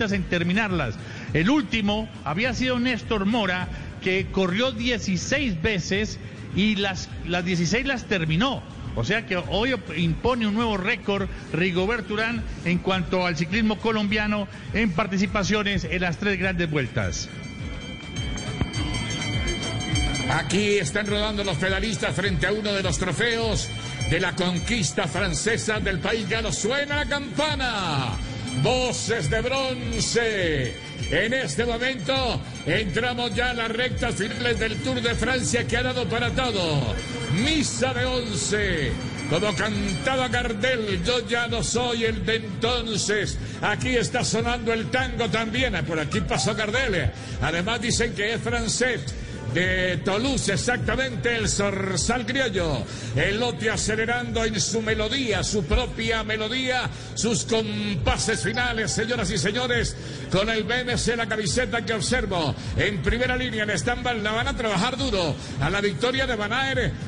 en terminarlas. El último había sido Néstor Mora, que corrió 16 veces y las, las 16 las terminó. O sea que hoy impone un nuevo récord Rigobert Urán en cuanto al ciclismo colombiano en participaciones en las tres grandes vueltas. Aquí están rodando los pedalistas frente a uno de los trofeos de la conquista francesa del país galo. Suena la campana. Voces de bronce. En este momento entramos ya a las rectas finales del Tour de Francia que ha dado para todo. Misa de once. Como cantaba Gardel, yo ya no soy el de entonces. Aquí está sonando el tango también. Por aquí pasó Gardel. Además dicen que es francés de Toulouse, exactamente el zorzal criollo. El lote acelerando en su melodía, su propia melodía, sus compases finales, señoras y señores, con el BMC, la camiseta que observo en primera línea en stand la van a trabajar duro a la victoria de Van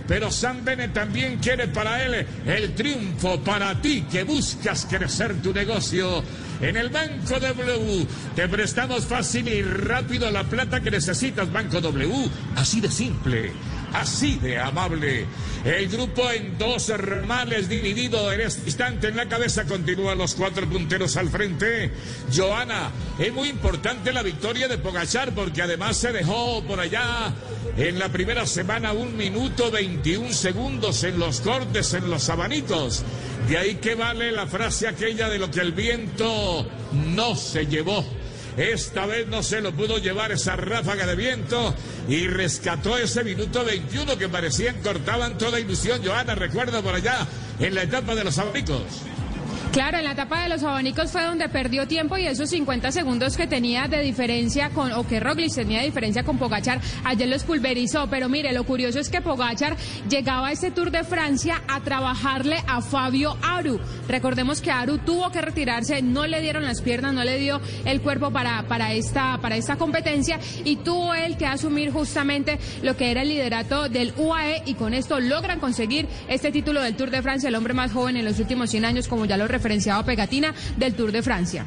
pero San Bene también quiere para él el triunfo para ti que buscas crecer tu negocio en el Banco W. Te prestamos fácil y rápido la plata que necesitas, Banco W. Así de simple así de amable. El grupo en dos ramales dividido en este instante en la cabeza continúan los cuatro punteros al frente. Joana, es muy importante la victoria de Pogachar porque además se dejó por allá en la primera semana un minuto 21 segundos en los cortes, en los abanitos. De ahí que vale la frase aquella de lo que el viento no se llevó. Esta vez no se lo pudo llevar esa ráfaga de viento y rescató ese minuto 21 que parecían cortaban toda ilusión. Joana, recuerda por allá en la etapa de los abanicos. Claro, en la etapa de los abanicos fue donde perdió tiempo y esos 50 segundos que tenía de diferencia con, o que Roglic tenía de diferencia con Pogachar, ayer los pulverizó. Pero mire, lo curioso es que Pogachar llegaba a este Tour de Francia a trabajarle a Fabio Aru. Recordemos que Aru tuvo que retirarse, no le dieron las piernas, no le dio el cuerpo para, para, esta, para esta competencia y tuvo él que asumir justamente lo que era el liderato del UAE y con esto logran conseguir este título del Tour de Francia, el hombre más joven en los últimos 100 años, como ya lo referenciado Pegatina del Tour de Francia.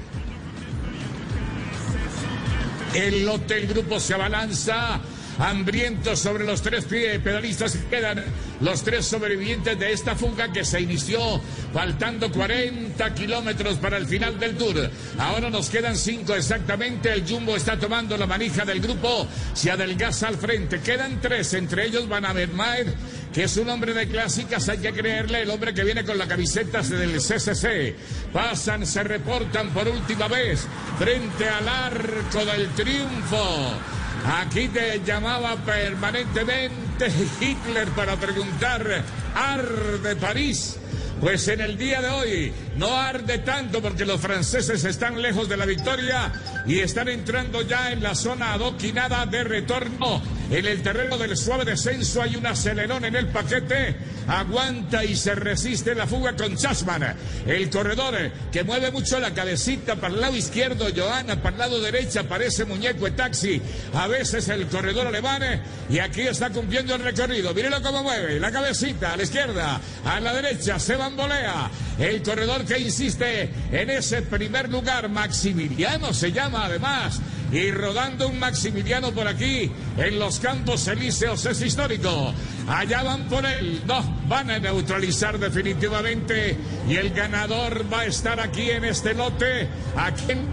El Hotel Grupo se abalanza hambrientos sobre los tres pedalistas que quedan los tres sobrevivientes de esta fuga que se inició faltando 40 kilómetros para el final del tour. Ahora nos quedan cinco exactamente. El Jumbo está tomando la manija del grupo, se adelgaza al frente. Quedan tres, entre ellos Van Avermaet, que es un hombre de clásicas, hay que creerle, el hombre que viene con la camiseta del CCC. Pasan, se reportan por última vez frente al arco del triunfo. Aquí te llamaba permanentemente Hitler para preguntar, ¿arde París? Pues en el día de hoy no arde tanto porque los franceses están lejos de la victoria y están entrando ya en la zona adoquinada de retorno. En el terreno del suave descenso hay un acelerón en el paquete. Aguanta y se resiste la fuga con Chasman. El corredor que mueve mucho la cabecita para el lado izquierdo, Johanna, para el lado derecho parece muñeco de taxi. A veces el corredor alemán y aquí está cumpliendo el recorrido. Mírelo cómo mueve la cabecita a la izquierda, a la derecha se bambolea. El corredor que insiste en ese primer lugar, Maximiliano se llama además. Y rodando un Maximiliano por aquí, en los campos elíseos es histórico. Allá van por él, no, van a neutralizar definitivamente. Y el ganador va a estar aquí en este lote. ¿A quién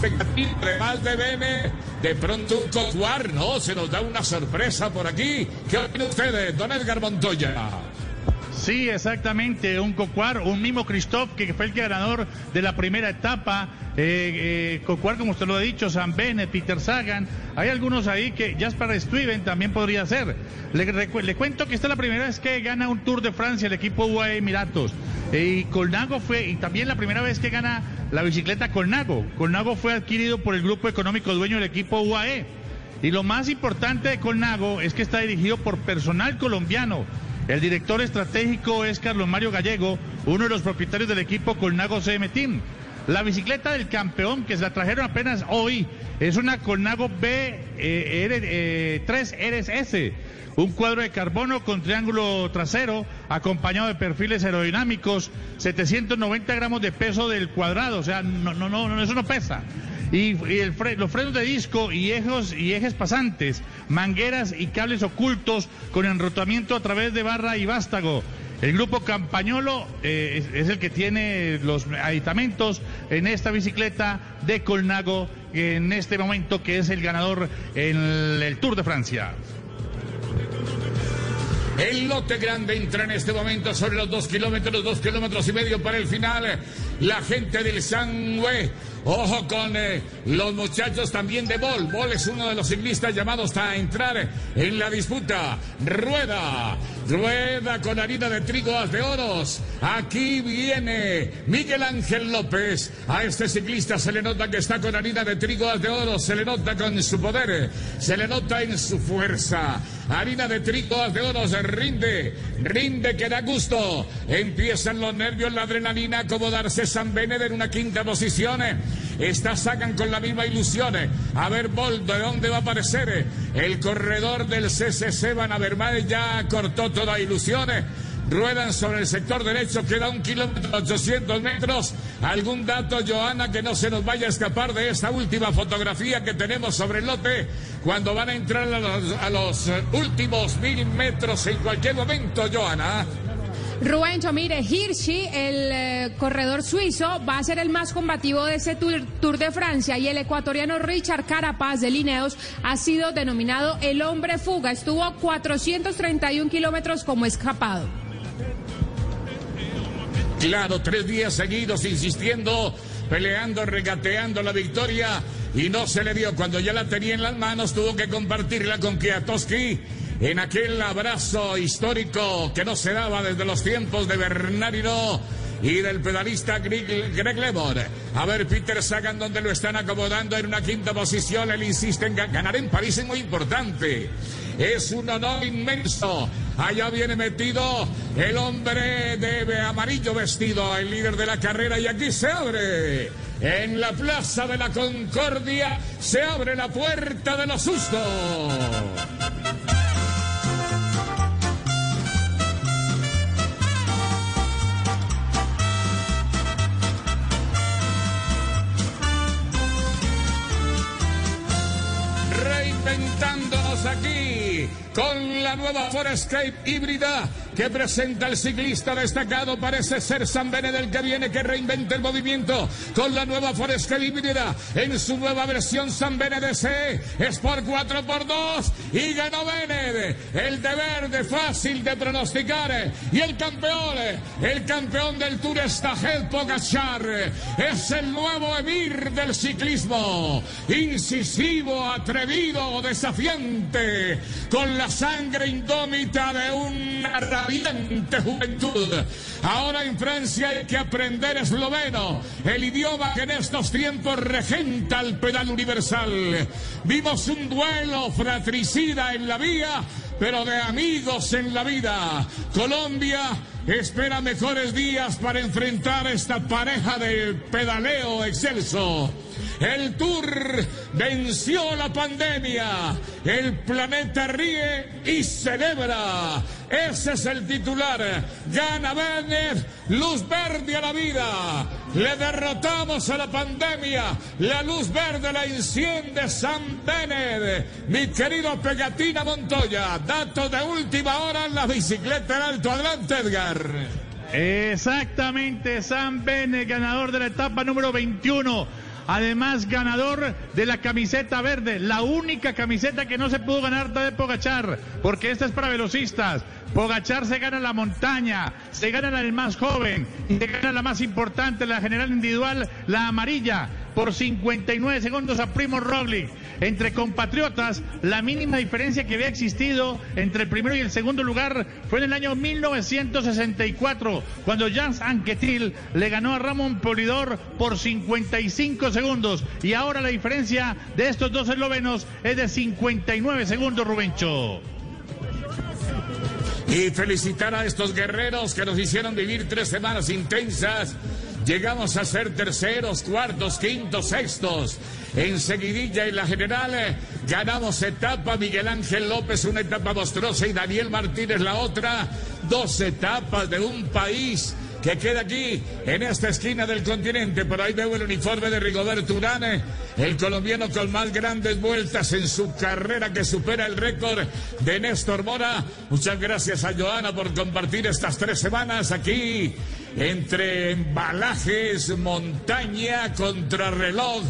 pegatín? Además de Bene, de pronto un cotuar, ¿no? Se nos da una sorpresa por aquí. ¿Qué opinan ustedes, don Edgar Montoya? Sí, exactamente, un Cocuar, un mismo Christoph que fue el ganador de la primera etapa. Eh, eh, Cocuar, como usted lo ha dicho, San Bene, Peter Sagan. Hay algunos ahí que Jasper Stuyven también podría ser. Le, cuento que esta es la primera vez que gana un Tour de Francia el equipo UAE Emiratos. y Colnago fue, y también la primera vez que gana la bicicleta Colnago. Colnago fue adquirido por el grupo económico dueño del equipo UAE. Y lo más importante de Colnago es que está dirigido por personal colombiano. El director estratégico es Carlos Mario Gallego, uno de los propietarios del equipo Colnago CM Team. La bicicleta del campeón, que se la trajeron apenas hoy, es una Colnago B eh, 3 RSS. Un cuadro de carbono con triángulo trasero, acompañado de perfiles aerodinámicos, 790 gramos de peso del cuadrado, o sea, no, no, no, eso no pesa. Y, los frenos de disco y ejes, y ejes pasantes, mangueras y cables ocultos con enrotamiento a través de barra y vástago. El grupo Campañolo eh, es, el que tiene los aditamentos en esta bicicleta de Colnago en este momento que es el ganador en el Tour de Francia. El lote grande entra en este momento sobre los dos kilómetros, dos kilómetros y medio para el final. La gente del Sangüe Ojo con eh, los muchachos también de Bol. Bol es uno de los ciclistas llamados a entrar en la disputa. Rueda, rueda con harina de trigo de oros. Aquí viene Miguel Ángel López. A este ciclista se le nota que está con harina de trigo de oro. Se le nota con su poder. Se le nota en su fuerza. Harina de trigo de oro se rinde. Rinde que da gusto. Empiezan los nervios, la adrenalina, acomodarse San Bened en una quinta posición. Está sacan con la misma ilusión. A ver, Bolt, ¿de dónde va a aparecer? El corredor del CCC Van Avermaet ya cortó toda ilusión. Ruedan sobre el sector derecho, queda un kilómetro 800 metros. ¿Algún dato, Joana, que no se nos vaya a escapar de esta última fotografía que tenemos sobre el lote cuando van a entrar a los, los últimos mil metros en cualquier momento, Joana? Rubencho, mire, Hirschi, el eh, corredor suizo, va a ser el más combativo de ese tour, de Francia y el ecuatoriano Richard Carapaz de Lineos ha sido denominado el hombre fuga. Estuvo a 431 kilómetros como escapado. Claro, tres días seguidos insistiendo, peleando, regateando la victoria y no se le dio. Cuando ya la tenía en las manos, tuvo que compartirla con Kiatowski en aquel abrazo histórico que no se daba desde los tiempos de Bernardino y del pedalista Greg, Greg A ver, Peter Sagan, donde lo están acomodando en una quinta posición. Él insiste en ganar en París, es muy importante. Es un honor inmenso. Allá viene metido el hombre de amarillo vestido, el líder de la carrera, y aquí se abre. En la Plaza de la Concordia se abre la puerta de los sustos. aquí con la nueva Forescape híbrida que presenta el ciclista destacado. Parece ser San Bened el que viene que reinventa el movimiento con la nueva Forescape híbrida en su nueva versión San Bened SE. Es por 4x2 y ganó Bened. El de verde fácil de pronosticar. Y el campeón, el campeón del Tour Stajet Pogachar. Es el nuevo emir del ciclismo. Incisivo, atrevido, desafiante. Con la sangre indómita de rabiante juventud. Ahora en Francia hay que aprender esloveno, el idioma que en estos tiempos regenta el pedal universal. Vimos un duelo fratricida en la vía, pero de amigos en la vida. Colombia espera mejores días para enfrentar esta pareja de pedaleo excelso. El Tour venció la pandemia. El planeta ríe y celebra. Ese es el titular. Gana Bennett, luz verde a la vida. Le derrotamos a la pandemia. La luz verde la enciende San Bennett. Mi querido Pegatina Montoya. Dato de última hora en la bicicleta en alto. Adelante, Edgar. Exactamente, San Bennett, ganador de la etapa número 21 Además, ganador de la camiseta verde, la única camiseta que no se pudo ganar de Pogachar, porque esta es para velocistas. Pogachar se gana la montaña, se gana la del más joven y se gana la más importante, la general individual, la amarilla, por 59 segundos a Primo Roglic. Entre compatriotas, la mínima diferencia que había existido entre el primero y el segundo lugar fue en el año 1964, cuando Jans Anquetil le ganó a Ramón Polidor por 55 segundos. Y ahora la diferencia de estos dos eslovenos es de 59 segundos, Rubencho. Y felicitar a estos guerreros que nos hicieron vivir tres semanas intensas Llegamos a ser terceros, cuartos, quintos, sextos. En seguidilla en la general eh, ganamos etapa Miguel Ángel López, una etapa monstruosa y Daniel Martínez la otra. Dos etapas de un país que queda aquí en esta esquina del continente. Por ahí veo el uniforme de Rigoberto Urán, el colombiano con más grandes vueltas en su carrera que supera el récord de Néstor Mora. Muchas gracias a Joana por compartir estas tres semanas aquí entre embalajes, montaña, contrarreloj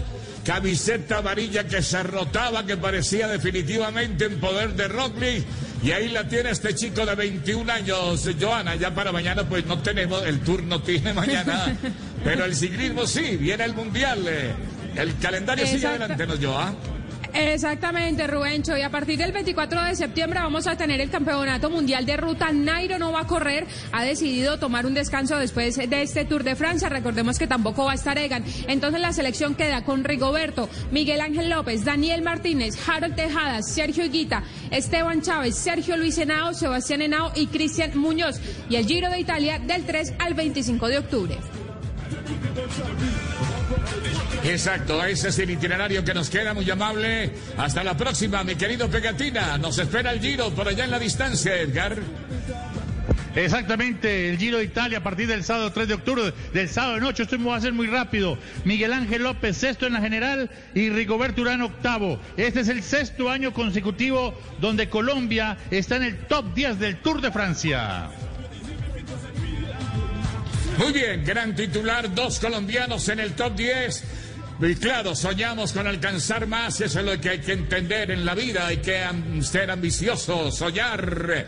camiseta amarilla que se rotaba, que parecía definitivamente en poder de Roglic. Y ahí la tiene este chico de 21 años, Joana. Ya para mañana, pues no tenemos, el turno tiene mañana, pero el ciclismo sí, viene el mundial. Eh. El calendario sigue adelante, ¿no, Joana? Exactamente, Rubencho. Y a partir del 24 de septiembre vamos a tener el Campeonato Mundial de Ruta. Nairo no va a correr. Ha decidido tomar un descanso después de este Tour de Francia. Recordemos que tampoco va a estar Egan. Entonces la selección queda con Rigoberto, Miguel Ángel López, Daniel Martínez, Harold Tejadas, Sergio Higuita, Esteban Chávez, Sergio Luis Henao, Sebastián Henao y Cristian Muñoz. Y el Giro de Italia del 3 al 25 de octubre. Exacto, ese es el itinerario que nos queda, muy amable. Hasta la próxima, mi querido Pegatina. Nos espera el Giro por allá en la distancia, Edgar. Exactamente, el Giro de Italia a partir del sábado 3 de octubre, del sábado de noche, esto va a ser muy rápido. Miguel Ángel López, sexto en la general, y Rigoberto Urán, octavo. Este es el sexto año consecutivo donde Colombia está en el top 10 del Tour de Francia. Muy bien, gran titular, dos colombianos en el top 10. Y claro, soñamos con alcanzar más, eso es lo que hay que entender en la vida, hay que ser ambicioso, soñar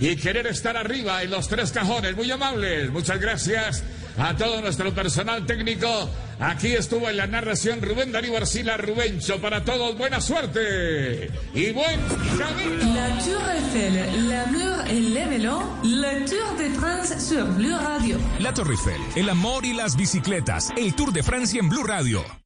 y querer estar arriba en los tres cajones. Muy amables, muchas gracias a todo nuestro personal técnico. Aquí estuvo en la narración Rubén Darío Arcila Rubencho. Para todos, buena suerte y buen camino. La Tour Eiffel, l'amour et l'événement, la Tour de France sur Blue Radio. La Tour Eiffel, el amor y las bicicletas, el Tour de Francia en Blue Radio.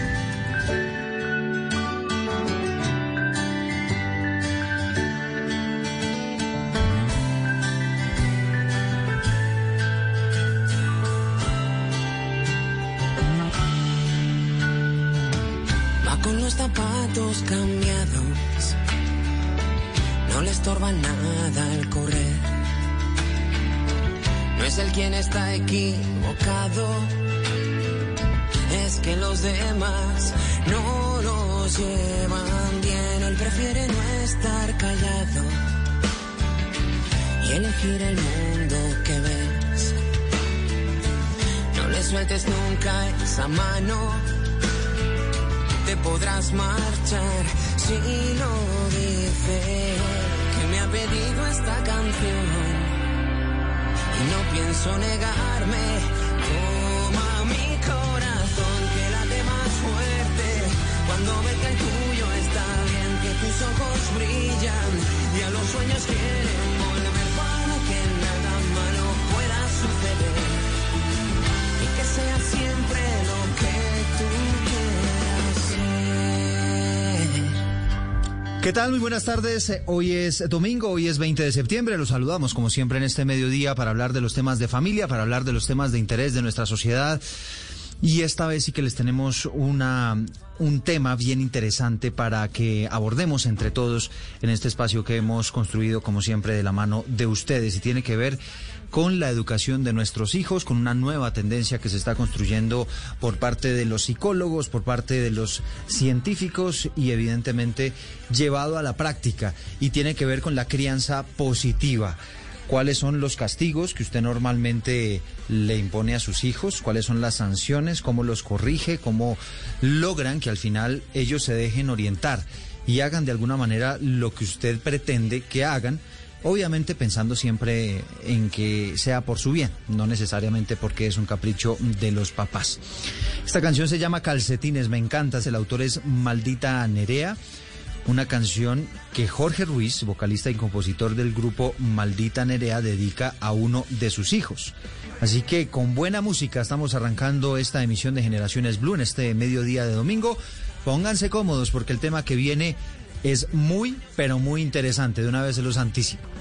Nada al correr. No es el quien está equivocado, es que los demás no los llevan bien. Él prefiere no estar callado y elegir el mundo que ves. No le sueltes nunca esa mano te podrás marchar si lo dice que me ha pedido esta canción. Y no pienso negarme toma mi corazón que late más fuerte. Cuando ve que el tuyo está bien que tus ojos brillan y a los sueños quieren volver para que nada malo pueda suceder. Y que sea siempre ¿Qué tal? Muy buenas tardes. Hoy es domingo, hoy es 20 de septiembre. Los saludamos como siempre en este mediodía para hablar de los temas de familia, para hablar de los temas de interés de nuestra sociedad. Y esta vez sí que les tenemos una, un tema bien interesante para que abordemos entre todos en este espacio que hemos construido como siempre de la mano de ustedes y tiene que ver con la educación de nuestros hijos, con una nueva tendencia que se está construyendo por parte de los psicólogos, por parte de los científicos y evidentemente llevado a la práctica. Y tiene que ver con la crianza positiva. Cuáles son los castigos que usted normalmente le impone a sus hijos, cuáles son las sanciones, cómo los corrige, cómo logran que al final ellos se dejen orientar y hagan de alguna manera lo que usted pretende que hagan. Obviamente pensando siempre en que sea por su bien, no necesariamente porque es un capricho de los papás. Esta canción se llama Calcetines, me encanta, el autor es Maldita Nerea una canción que Jorge Ruiz, vocalista y compositor del grupo Maldita Nerea, dedica a uno de sus hijos. Así que con buena música estamos arrancando esta emisión de Generaciones Blue en este mediodía de domingo. Pónganse cómodos porque el tema que viene es muy, pero muy interesante. De una vez se los anticipo.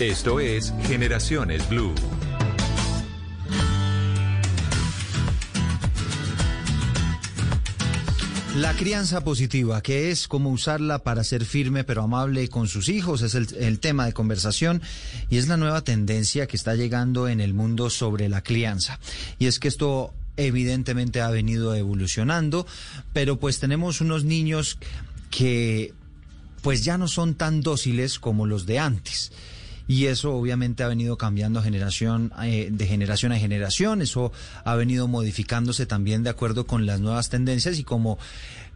Esto es Generaciones Blue. La crianza positiva, que es cómo usarla para ser firme pero amable con sus hijos, es el, el, tema de conversación y es la nueva tendencia que está llegando en el mundo sobre la crianza. Y es que esto evidentemente ha venido evolucionando, pero pues tenemos unos niños que pues ya no son tan dóciles como los de antes y eso obviamente ha venido cambiando generación eh, de generación a generación, eso ha venido modificándose también de acuerdo con las nuevas tendencias y como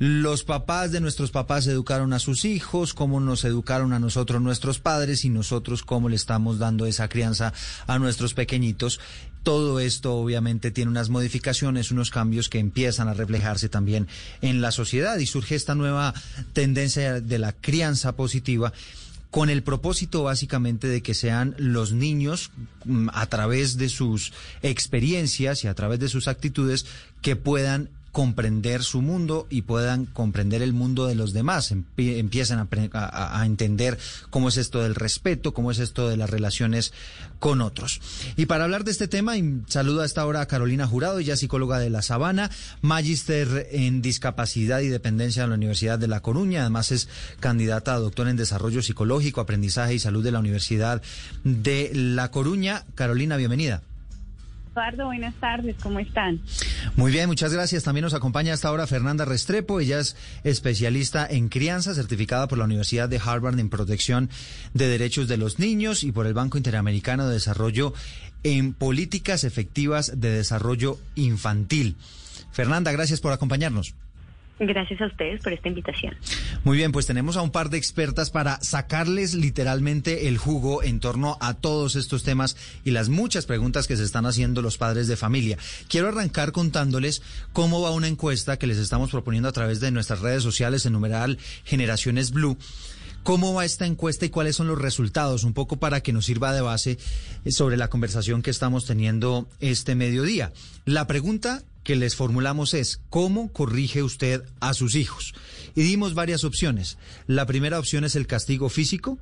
los papás de nuestros papás educaron a sus hijos, cómo nos educaron a nosotros nuestros padres y nosotros cómo le estamos dando esa crianza a nuestros pequeñitos. Todo esto obviamente tiene unas modificaciones, unos cambios que empiezan a reflejarse también en la sociedad y surge esta nueva tendencia de la crianza positiva con el propósito básicamente de que sean los niños mm, a través de sus experiencias y a través de sus actitudes que puedan comprender su mundo y puedan comprender el mundo de los demás, empiezan a, a, entender cómo es esto del respeto, cómo es esto de las relaciones con otros. Y para hablar de este tema, saludo a esta hora a Carolina Jurado, ella psicóloga de La Sabana, magíster en discapacidad y dependencia de la Universidad de La Coruña, además es candidata a doctor en desarrollo psicológico, aprendizaje y salud de la Universidad de La Coruña. Carolina, bienvenida. Eduardo, buenas tardes, ¿cómo están? Muy bien, muchas gracias. También nos acompaña hasta ahora Fernanda Restrepo, ella es especialista en crianza, certificada por la Universidad de Harvard en protección de derechos de los niños y por el Banco Interamericano de Desarrollo en políticas efectivas de desarrollo infantil. Fernanda, gracias por acompañarnos. Gracias a ustedes por esta invitación. Muy bien, pues tenemos a un par de expertas para sacarles literalmente el jugo en torno a todos estos temas y las muchas preguntas que se están haciendo los padres de familia. Quiero arrancar contándoles cómo va una encuesta que les estamos proponiendo a través de nuestras redes sociales en numeral Generaciones Blue. ¿Cómo va esta encuesta y cuáles son los resultados? Un poco para que nos sirva de base sobre la conversación que estamos teniendo este mediodía. La pregunta que les formulamos es, ¿cómo corrige usted a sus hijos? Y dimos varias opciones. La primera opción es el castigo físico.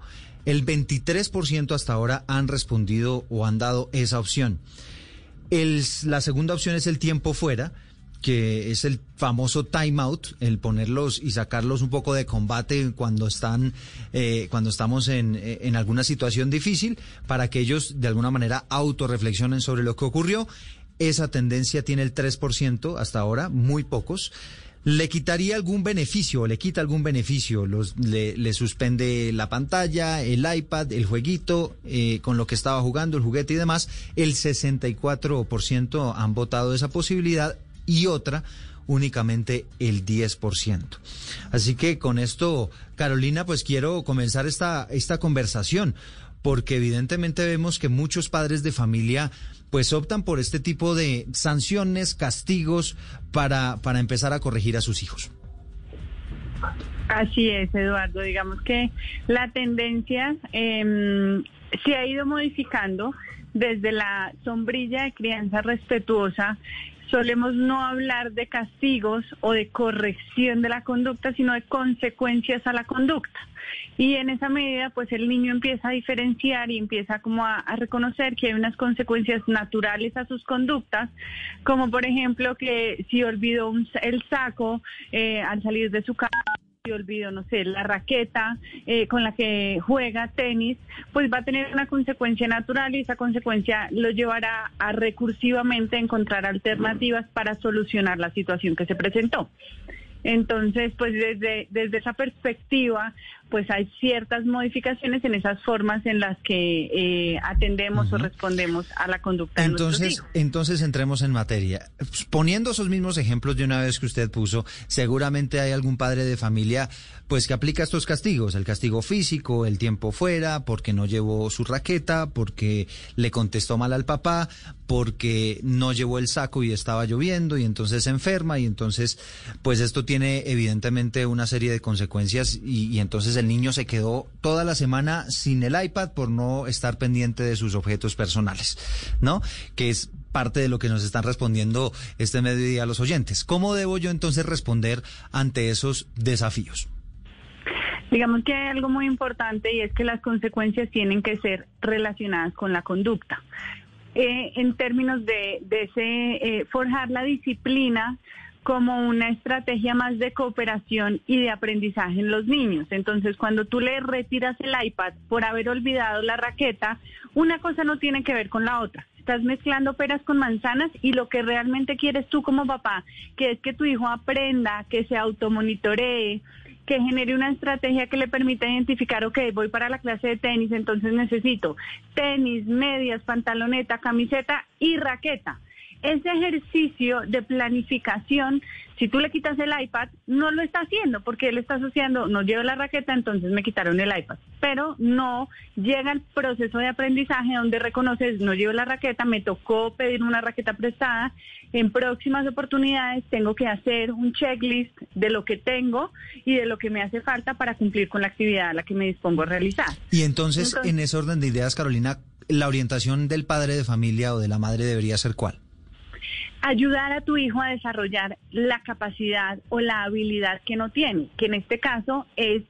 El 23% hasta ahora han respondido o han dado esa opción. La segunda opción es el tiempo fuera que es el famoso timeout, el ponerlos y sacarlos un poco de combate cuando están, eh, cuando estamos en, en, alguna situación difícil, para que ellos de alguna manera autorreflexionen sobre lo que ocurrió. Esa tendencia tiene el 3% hasta ahora, muy pocos. ¿Le quitaría algún beneficio le quita algún beneficio? Los, le, le, suspende la pantalla, el iPad, el jueguito eh, con lo que estaba jugando, el juguete y demás. El 64% han votado esa posibilidad y otra únicamente el 10%. Así que con esto, Carolina, pues quiero comenzar esta, esta conversación, porque evidentemente vemos que muchos padres de familia pues optan por este tipo de sanciones, castigos para, para empezar a corregir a sus hijos. Así es, Eduardo. Digamos que la tendencia eh, se ha ido modificando desde la sombrilla de crianza respetuosa. Solemos no hablar de castigos o de corrección de la conducta, sino de consecuencias a la conducta. Y en esa medida, pues el niño empieza a diferenciar y empieza como a, reconocer que hay unas consecuencias naturales a sus conductas, como por ejemplo que si olvidó el saco eh, al salir de su casa, si olvido, no sé, la raqueta eh, con la que juega tenis, pues va a tener una consecuencia natural y esa consecuencia lo llevará a recursivamente encontrar alternativas para solucionar la situación que se presentó. Entonces, pues desde, desde esa perspectiva, pues hay ciertas modificaciones en esas formas en las que eh, atendemos o respondemos a la conducta entonces, de nuestros hijos. Entonces entremos en materia. Poniendo esos mismos ejemplos de una vez que usted puso, seguramente hay algún padre de familia pues que aplica estos castigos, el castigo físico, el tiempo fuera, porque no llevó su raqueta, porque le contestó mal al papá, porque no llevó el saco y estaba lloviendo y entonces se enferma y entonces pues esto tiene evidentemente una serie de consecuencias y, y entonces el niño se quedó toda la semana sin el iPad por no estar pendiente de sus objetos personales, ¿no? Que es parte de lo que nos están respondiendo este mediodía los oyentes. ¿Cómo debo yo entonces responder ante esos desafíos? Digamos que hay algo muy importante y es que las consecuencias tienen que ser relacionadas con la conducta. Eh, en términos de, de ese, eh, forjar la disciplina como una estrategia más de cooperación y de aprendizaje en los niños. Entonces, cuando tú le retiras el iPad por haber olvidado la raqueta, una cosa no tiene que ver con la otra. Estás mezclando peras con manzanas y lo que realmente quieres tú como papá, que es que tu hijo aprenda, que se automonitoree, que genere una estrategia que le permita identificar, ok, voy para la clase de tenis, entonces necesito tenis, medias, pantaloneta, camiseta y raqueta ese ejercicio de planificación, si tú le quitas el iPad, no lo está haciendo porque él está asociando, no llevo la raqueta, entonces me quitaron el iPad. Pero no llega el proceso de aprendizaje donde reconoces, no llevo la raqueta, me tocó pedir una raqueta prestada. En próximas oportunidades tengo que hacer un checklist de lo que tengo y de lo que me hace falta para cumplir con la actividad a la que me dispongo a realizar. Y entonces, entonces en ese orden de ideas, Carolina, la orientación del padre de familia o de la madre debería ser cuál? Ayudar a tu hijo a desarrollar la capacidad o la habilidad que no tiene, que en este caso es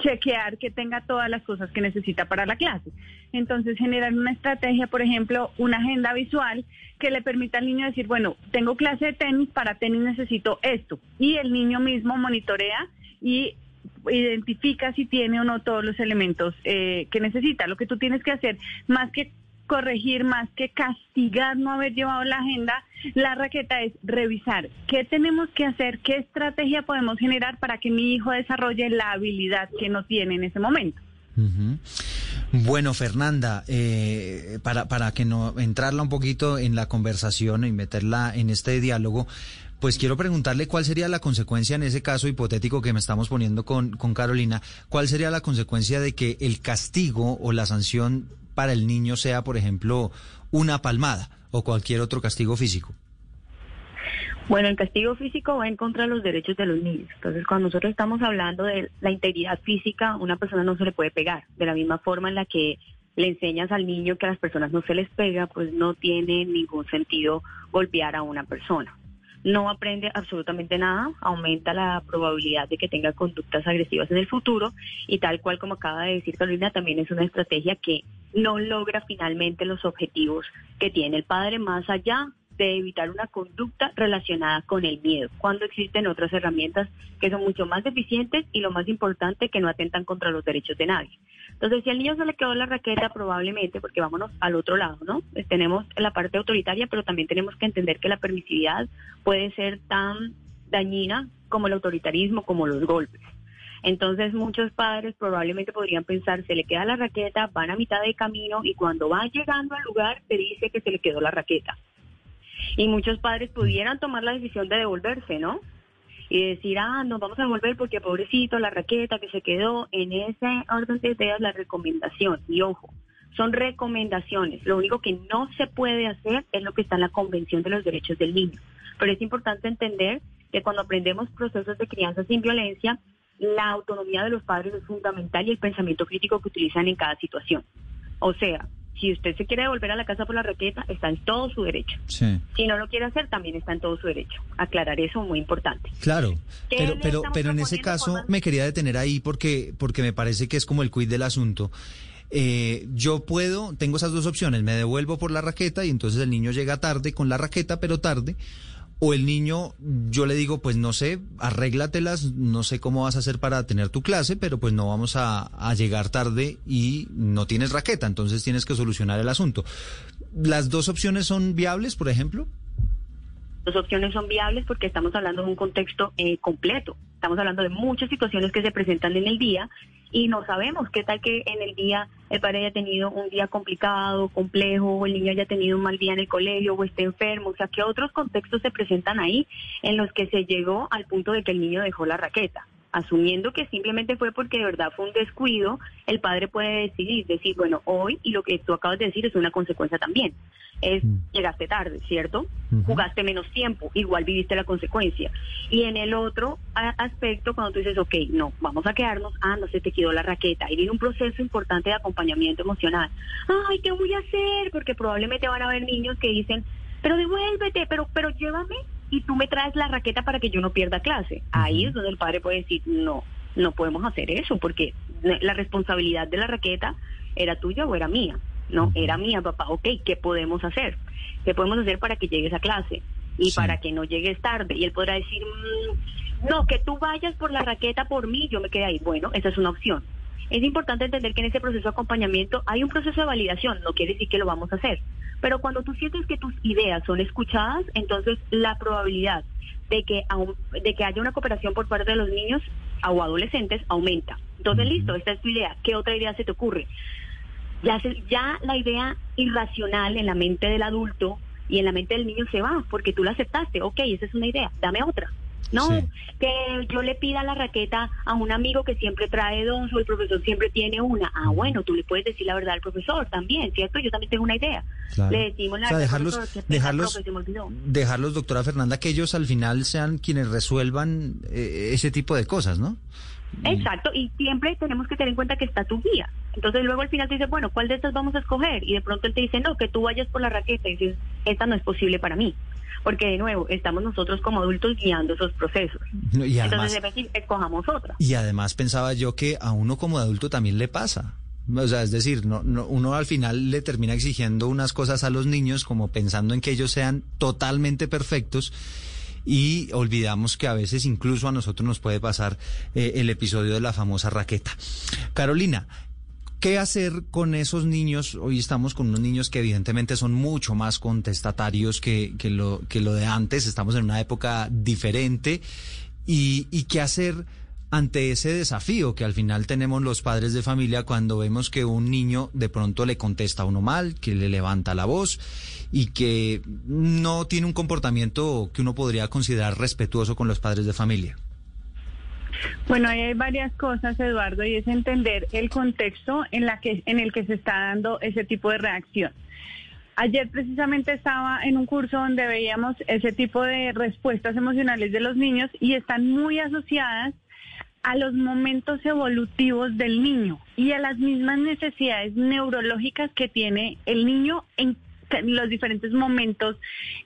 chequear que tenga todas las cosas que necesita para la clase. Entonces, generar una estrategia, por ejemplo, una agenda visual que le permita al niño decir, bueno, tengo clase de tenis, para tenis necesito esto. Y el niño mismo monitorea y identifica si tiene o no todos los elementos eh, que necesita. Lo que tú tienes que hacer, más que corregir más que castigar no haber llevado la agenda, la raqueta es revisar qué tenemos que hacer, qué estrategia podemos generar para que mi hijo desarrolle la habilidad que no tiene en ese momento. Bueno, Fernanda, eh, para, para que no entrarla un poquito en la conversación y meterla en este diálogo, pues quiero preguntarle cuál sería la consecuencia en ese caso hipotético que me estamos poniendo con, con Carolina, cuál sería la consecuencia de que el castigo o la sanción para el niño sea, por ejemplo, una palmada o cualquier otro castigo físico? Bueno, el castigo físico va en contra de los derechos de los niños. Entonces, cuando nosotros estamos hablando de la integridad física, una persona no se le puede pegar. De la misma forma en la que le enseñas al niño que a las personas no se les pega, pues no tiene ningún sentido golpear a una persona no aprende absolutamente nada, aumenta la probabilidad de que tenga conductas agresivas en el futuro y tal cual como acaba de decir Carolina, también es una estrategia que no logra finalmente los objetivos que tiene el padre más allá de evitar una conducta relacionada con el miedo, cuando existen otras herramientas que son mucho más eficientes y lo más importante que no atentan contra los derechos de nadie. Entonces, si al niño se le quedó la raqueta, probablemente, porque vámonos al otro lado, ¿no? Pues tenemos la parte autoritaria, pero también tenemos que entender que la permisividad puede ser tan dañina como el autoritarismo, como los golpes. Entonces muchos padres probablemente podrían pensar, se le queda la raqueta, van a mitad de camino y cuando va llegando al lugar te dice que se le quedó la raqueta. Y muchos padres pudieran tomar la decisión de devolverse, ¿no? y decir, ah, nos vamos a devolver porque pobrecito, la raqueta que se quedó en ese orden de ideas, la recomendación. Y ojo, son recomendaciones. Lo único que no se puede hacer es lo que está en la Convención de los Derechos del Niño. Pero es importante entender que cuando aprendemos procesos de crianza sin violencia, la autonomía de los padres es fundamental y el pensamiento crítico que utilizan en cada situación. O sea, si usted se quiere devolver a la casa por la raqueta, está en todo su derecho. Si no lo quiere hacer, también está en todo su derecho. Aclarar eso muy importante. Claro, pero, pero, pero en ese caso me quería detener ahí porque, porque me parece que es como el quid del asunto. Eh, yo puedo, tengo esas dos opciones, me devuelvo por la raqueta y entonces el niño llega tarde con la raqueta, pero tarde, O el niño, yo le digo, pues no sé, arréglatelas, no sé cómo vas a hacer para tener tu clase, pero pues no vamos a, llegar tarde y no tienes raqueta, entonces tienes que solucionar el asunto. ¿Las dos opciones son viables, por ejemplo? Dos opciones son viables porque estamos hablando de un contexto eh, completo. Estamos hablando de muchas situaciones que se presentan en el día y no sabemos qué tal que en el día el padre haya tenido un día complicado, complejo, o el niño haya tenido un mal día en el colegio o esté enfermo. O sea, ¿qué otros contextos se presentan ahí en los que se llegó al punto de que el niño dejó la raqueta? Asumiendo que simplemente fue porque de verdad fue un descuido, el padre puede decidir, decir, bueno, hoy, y lo que tú acabas de decir es una consecuencia también, es llegaste tarde, ¿cierto? Jugaste menos tiempo, igual viviste la consecuencia. Y en el otro aspecto, cuando tú dices, ok, no, vamos a quedarnos, ah, no se te quedó la raqueta, y viene un proceso importante de acompañamiento emocional. Ay, ¿qué voy a hacer? Porque probablemente van a haber niños que dicen, pero devuélvete, pero, pero llévame y tú me traes la raqueta para que yo no pierda clase. Ahí es donde el padre puede decir, no, no podemos hacer eso, porque la responsabilidad de la raqueta era tuya o era mía. No, era mía, papá. Ok, ¿qué podemos hacer? ¿Qué podemos hacer para que llegues a clase? Y para que no llegues tarde. Y él podrá decir, mm, no, que tú vayas por la raqueta por mí, yo me quedé ahí. Bueno, esa es una opción. Es importante entender que en ese proceso de acompañamiento hay un proceso de validación, no quiere decir que lo vamos a hacer, pero cuando tú sientes que tus ideas son escuchadas, entonces la probabilidad de que, de que haya una cooperación por parte de los niños o adolescentes aumenta. Entonces, listo, esta es tu idea. ¿Qué otra idea se te ocurre? Ya, ya la idea irracional en la mente del adulto y en la mente del niño se va, porque tú la aceptaste. Ok, esa es una idea, dame otra. No, que yo le pida la raqueta a un amigo que siempre trae dos o el profesor siempre tiene una. Ah, bueno, tú le puedes decir la verdad al profesor también, ¿cierto? Yo también tengo una idea. Le decimos la o sea, dejarlos, dejarlos, dejarlos, doctora Fernanda, que ellos al final sean quienes resuelvan eh, ese tipo de cosas, ¿no? Exacto, y siempre tenemos que tener en cuenta que está tu guía. Entonces luego al final te dice, bueno, ¿cuál de estas vamos a escoger? Y de pronto él te dice, no, que tú vayas por la raqueta. Y dices, esta no es posible para mí porque de nuevo estamos nosotros como adultos guiando esos procesos. y además, Entonces, escojamos otra. Y además pensaba yo que a uno como adulto también le pasa. O sea, es decir, no, no, uno al final le termina exigiendo unas cosas a los niños como pensando en que ellos sean totalmente perfectos y olvidamos que a veces incluso a nosotros nos puede pasar eh, el episodio de la famosa raqueta. Carolina, ¿Qué hacer con esos niños? Hoy estamos con unos niños que evidentemente son mucho más contestatarios que, lo, que lo de antes. Estamos en una época diferente. ¿Y, y qué hacer? ante ese desafío que al final tenemos los padres de familia cuando vemos que un niño de pronto le contesta a uno mal, que le levanta la voz y que no tiene un comportamiento que uno podría considerar respetuoso con los padres de familia. Bueno, hay varias cosas, Eduardo, y es entender el contexto en, en el que se está dando ese tipo de reacción. Ayer precisamente estaba en un curso donde veíamos ese tipo de respuestas emocionales de los niños y están muy asociadas a los momentos evolutivos del niño y a las mismas necesidades neurológicas que tiene el niño en los diferentes momentos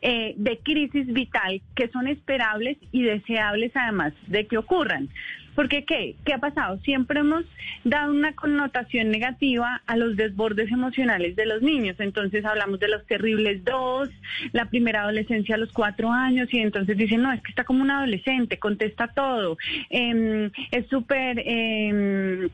eh, de crisis vital que son esperables y deseables además de que ocurran. Porque ¿qué? ¿Qué ha pasado? Siempre hemos dado una connotación negativa a los desbordes emocionales de los niños. Entonces hablamos de los terribles dos, la primera adolescencia a los cuatro años y entonces dicen, no, es que está como un adolescente, contesta todo, em, es súper... Eh,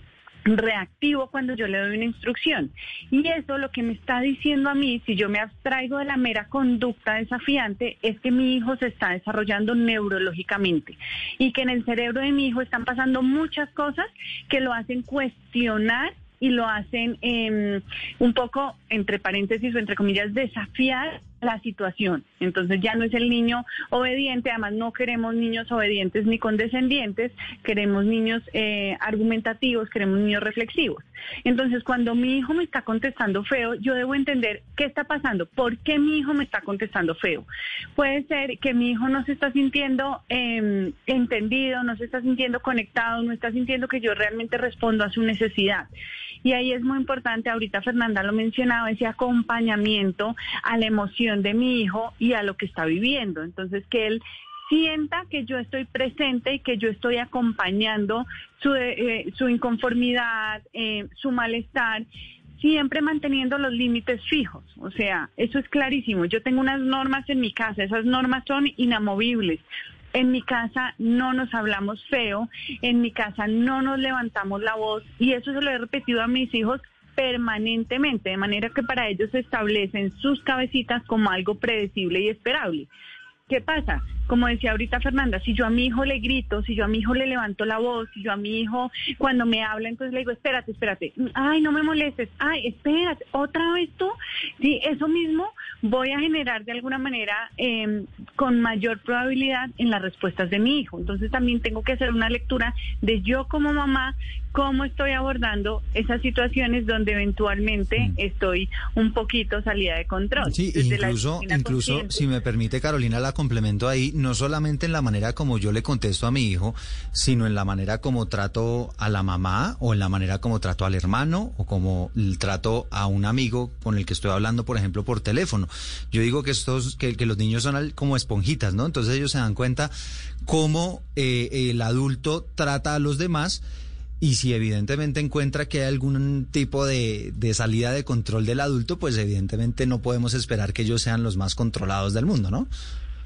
reactivo cuando yo le doy una instrucción. Y eso lo que me está diciendo a mí, si yo me abstraigo de la mera conducta desafiante, es que mi hijo se está desarrollando neurológicamente y que en el cerebro de mi hijo están pasando muchas cosas que lo hacen cuestionar y lo hacen eh, un poco, entre paréntesis o entre comillas, desafiar la situación. Entonces ya no es el niño obediente, además no queremos niños obedientes ni condescendientes, queremos niños eh, argumentativos, queremos niños reflexivos. Entonces cuando mi hijo me está contestando feo, yo debo entender qué está pasando, por qué mi hijo me está contestando feo. Puede ser que mi hijo no se está sintiendo eh, entendido, no se está sintiendo conectado, no está sintiendo que yo realmente respondo a su necesidad. Y ahí es muy importante, ahorita Fernanda lo mencionaba, ese acompañamiento a la emoción de mi hijo y a lo que está viviendo. Entonces, que él sienta que yo estoy presente y que yo estoy acompañando su, eh, su inconformidad, eh, su malestar siempre manteniendo los límites fijos. O sea, eso es clarísimo. Yo tengo unas normas en mi casa, esas normas son inamovibles. En mi casa no nos hablamos feo, en mi casa no nos levantamos la voz y eso se lo he repetido a mis hijos permanentemente, de manera que para ellos se establecen sus cabecitas como algo predecible y esperable. ¿Qué pasa? Como decía ahorita Fernanda, si yo a mi hijo le grito, si yo a mi hijo le levanto la voz, si yo a mi hijo cuando me habla, entonces le digo, espérate, espérate, ay, no me molestes, ay, espérate, otra vez tú, sí, eso mismo voy a generar de alguna manera eh, con mayor probabilidad en las respuestas de mi hijo. Entonces también tengo que hacer una lectura de yo como mamá, cómo estoy abordando esas situaciones donde eventualmente Mm. estoy un poquito salida de control. Sí, Desde la incluso, incluso si me permite Carolina la complemento ahí, no solamente en la manera como yo le contesto a mi hijo, sino en la manera como trato a la mamá o en la manera como trato al hermano o como trato a un amigo con el que estoy hablando, por ejemplo, por teléfono. Yo digo que estos, que, que los niños son como esponjitas, ¿no? Entonces ellos se dan cuenta cómo eh, el adulto trata a los demás. Y si evidentemente encuentra que hay algún tipo de, de salida de control del adulto, pues evidentemente no podemos esperar que ellos sean los más controlados del mundo, ¿no?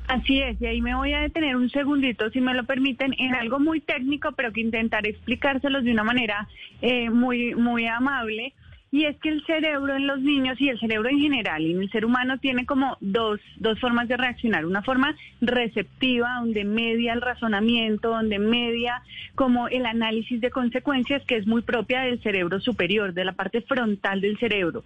Así es, y ahí me voy a detener un segundito, si me lo permiten, en algo muy técnico, pero que intentaré explicárselos de una manera eh, muy, muy amable. Y es que el cerebro en los niños y el cerebro en general en el ser humano tiene como dos, dos formas de reaccionar. Una forma receptiva, donde media el razonamiento, donde media como el análisis de consecuencias, que es muy propia del cerebro superior, de la parte frontal del cerebro.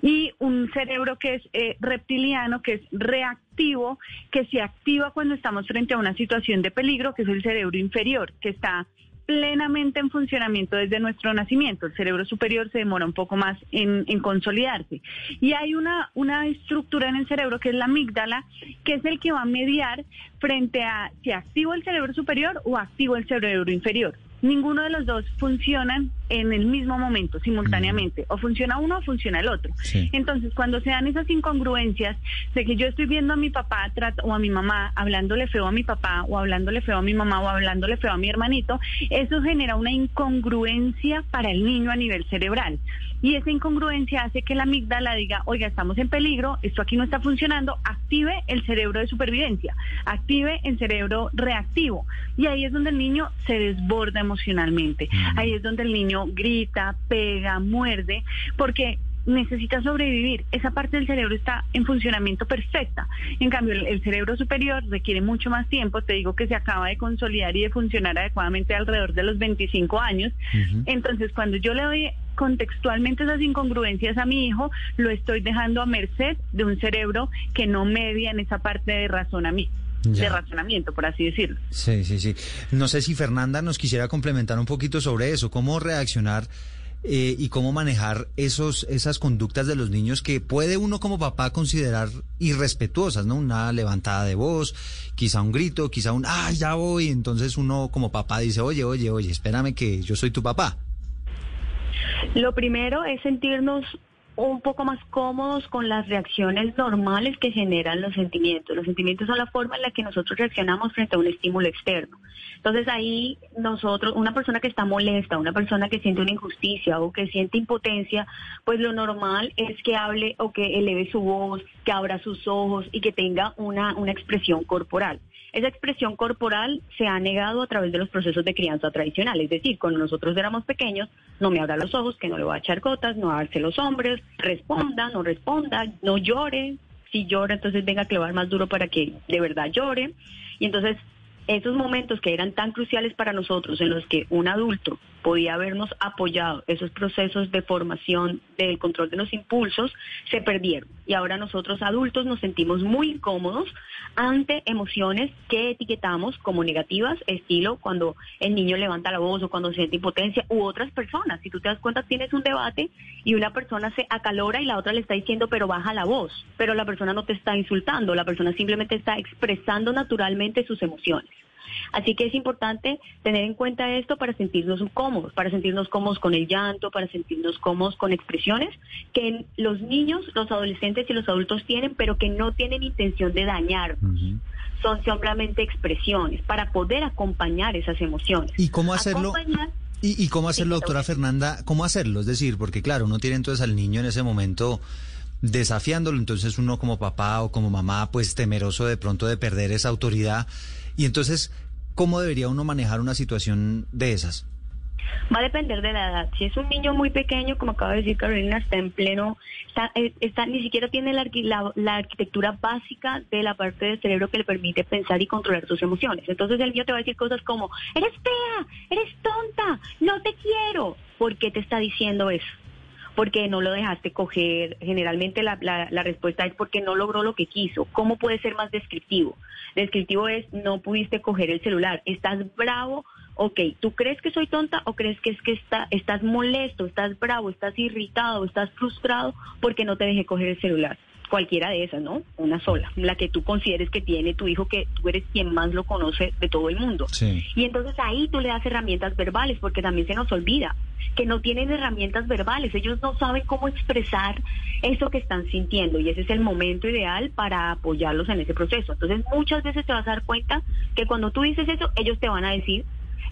Y un cerebro que es eh, reptiliano, que es reactivo, que se activa cuando estamos frente a una situación de peligro, que es el cerebro inferior, que está plenamente en funcionamiento desde nuestro nacimiento. El cerebro superior se demora un poco más en, consolidarse. Y hay una, una estructura en el cerebro que es la amígdala, que es el que va a mediar frente a si activo el cerebro superior o activo el cerebro inferior. Ninguno de los dos funcionan en el mismo momento, simultáneamente. O funciona uno o funciona el otro. Sí. Entonces, cuando se dan esas incongruencias de que yo estoy viendo a mi papá o a mi mamá hablándole feo a mi papá o hablándole feo a mi mamá o hablándole feo a mi hermanito, eso genera una incongruencia para el niño a nivel cerebral. Y esa incongruencia hace que la amígdala diga, oiga, estamos en peligro, esto aquí no está funcionando, active el cerebro de supervivencia, active el cerebro reactivo. Y ahí es donde el niño se desborda emocionalmente. Ahí es donde el niño grita, pega, muerde, porque necesita sobrevivir. Esa parte del cerebro está en funcionamiento perfecta. En cambio, el, el cerebro superior requiere mucho más tiempo. Te digo que se acaba de consolidar y de funcionar adecuadamente alrededor de los 25 años. Entonces, cuando yo le doy contextualmente esas incongruencias a mi hijo, lo estoy dejando a merced de un cerebro que no media en esa parte de razonamiento, Ya. de razonamiento, por así decirlo. Sí, sí, sí. No sé si Fernanda nos quisiera complementar un poquito sobre eso, cómo reaccionar eh, y cómo manejar esos, esas conductas de los niños que puede uno como papá considerar irrespetuosas, ¿no? Una levantada de voz, quizá un grito, quizá un, ah, ya voy. Entonces uno como papá dice, oye, oye, oye, espérame que yo soy tu papá. Lo primero es sentirnos un poco más cómodos con las reacciones normales que generan los sentimientos. Los sentimientos son la forma en la que nosotros reaccionamos frente a un estímulo externo. Entonces ahí nosotros, una persona que está molesta, una persona que siente una injusticia o que siente impotencia, pues lo normal es que hable o que eleve su voz, que abra sus ojos y que tenga una, una expresión corporal. Esa expresión corporal se ha negado a través de los procesos de crianza tradicional, es decir, cuando nosotros éramos pequeños, no me abra los ojos, que no le va a echar gotas, no darse los hombres, responda, no responda, no llore, si llora entonces venga a dar más duro para que de verdad llore. Y entonces esos momentos que eran tan cruciales para nosotros, en los que un adulto podía habernos apoyado, esos procesos de formación del control de los impulsos, se perdieron. Y ahora nosotros adultos nos sentimos muy incómodos ante emociones que etiquetamos como negativas, estilo cuando el niño levanta la voz o cuando siente impotencia, u otras personas. Si tú te das cuenta, tienes un debate y una persona se acalora y la otra le está diciendo, pero baja la voz, pero la persona no te está insultando, la persona simplemente está expresando naturalmente sus emociones. Así que es importante tener en cuenta esto para sentirnos cómodos, para sentirnos cómodos con el llanto, para sentirnos cómodos con expresiones que los niños, los adolescentes y los adultos tienen, pero que no tienen intención de dañar. Son simplemente expresiones para poder acompañar esas emociones. ¿Y cómo hacerlo? Acompañar- ¿Y, y cómo hacerlo, doctora Fernanda? ¿Cómo hacerlo? Es decir, porque claro, uno tiene entonces al niño en ese momento desafiándolo, entonces uno como papá o como mamá, pues temeroso de pronto de perder esa autoridad. Y entonces, ¿cómo debería uno manejar una situación de esas? Va a depender de la edad. Si es un niño muy pequeño, como acaba de decir Carolina, está en pleno, está, eh, está ni siquiera tiene la, la arquitectura básica de la parte del cerebro que le permite pensar y controlar sus emociones. Entonces el niño te va a decir cosas como, eres fea, eres tonta, no te quiero. ¿Por qué te está diciendo eso? Porque no lo dejaste coger. Generalmente la, la, la respuesta es porque no logró lo que quiso. ¿Cómo puede ser más descriptivo? Descriptivo es no pudiste coger el celular. Estás bravo. Ok, ¿tú crees que soy tonta o crees que es que está, estás molesto, estás bravo, estás irritado, estás frustrado porque no te dejé coger el celular? Cualquiera de esas, ¿no? Una sola, la que tú consideres que tiene tu hijo, que tú eres quien más lo conoce de todo el mundo. Sí. Y entonces ahí tú le das herramientas verbales, porque también se nos olvida que no tienen herramientas verbales, ellos no saben cómo expresar eso que están sintiendo y ese es el momento ideal para apoyarlos en ese proceso. Entonces muchas veces te vas a dar cuenta que cuando tú dices eso, ellos te van a decir,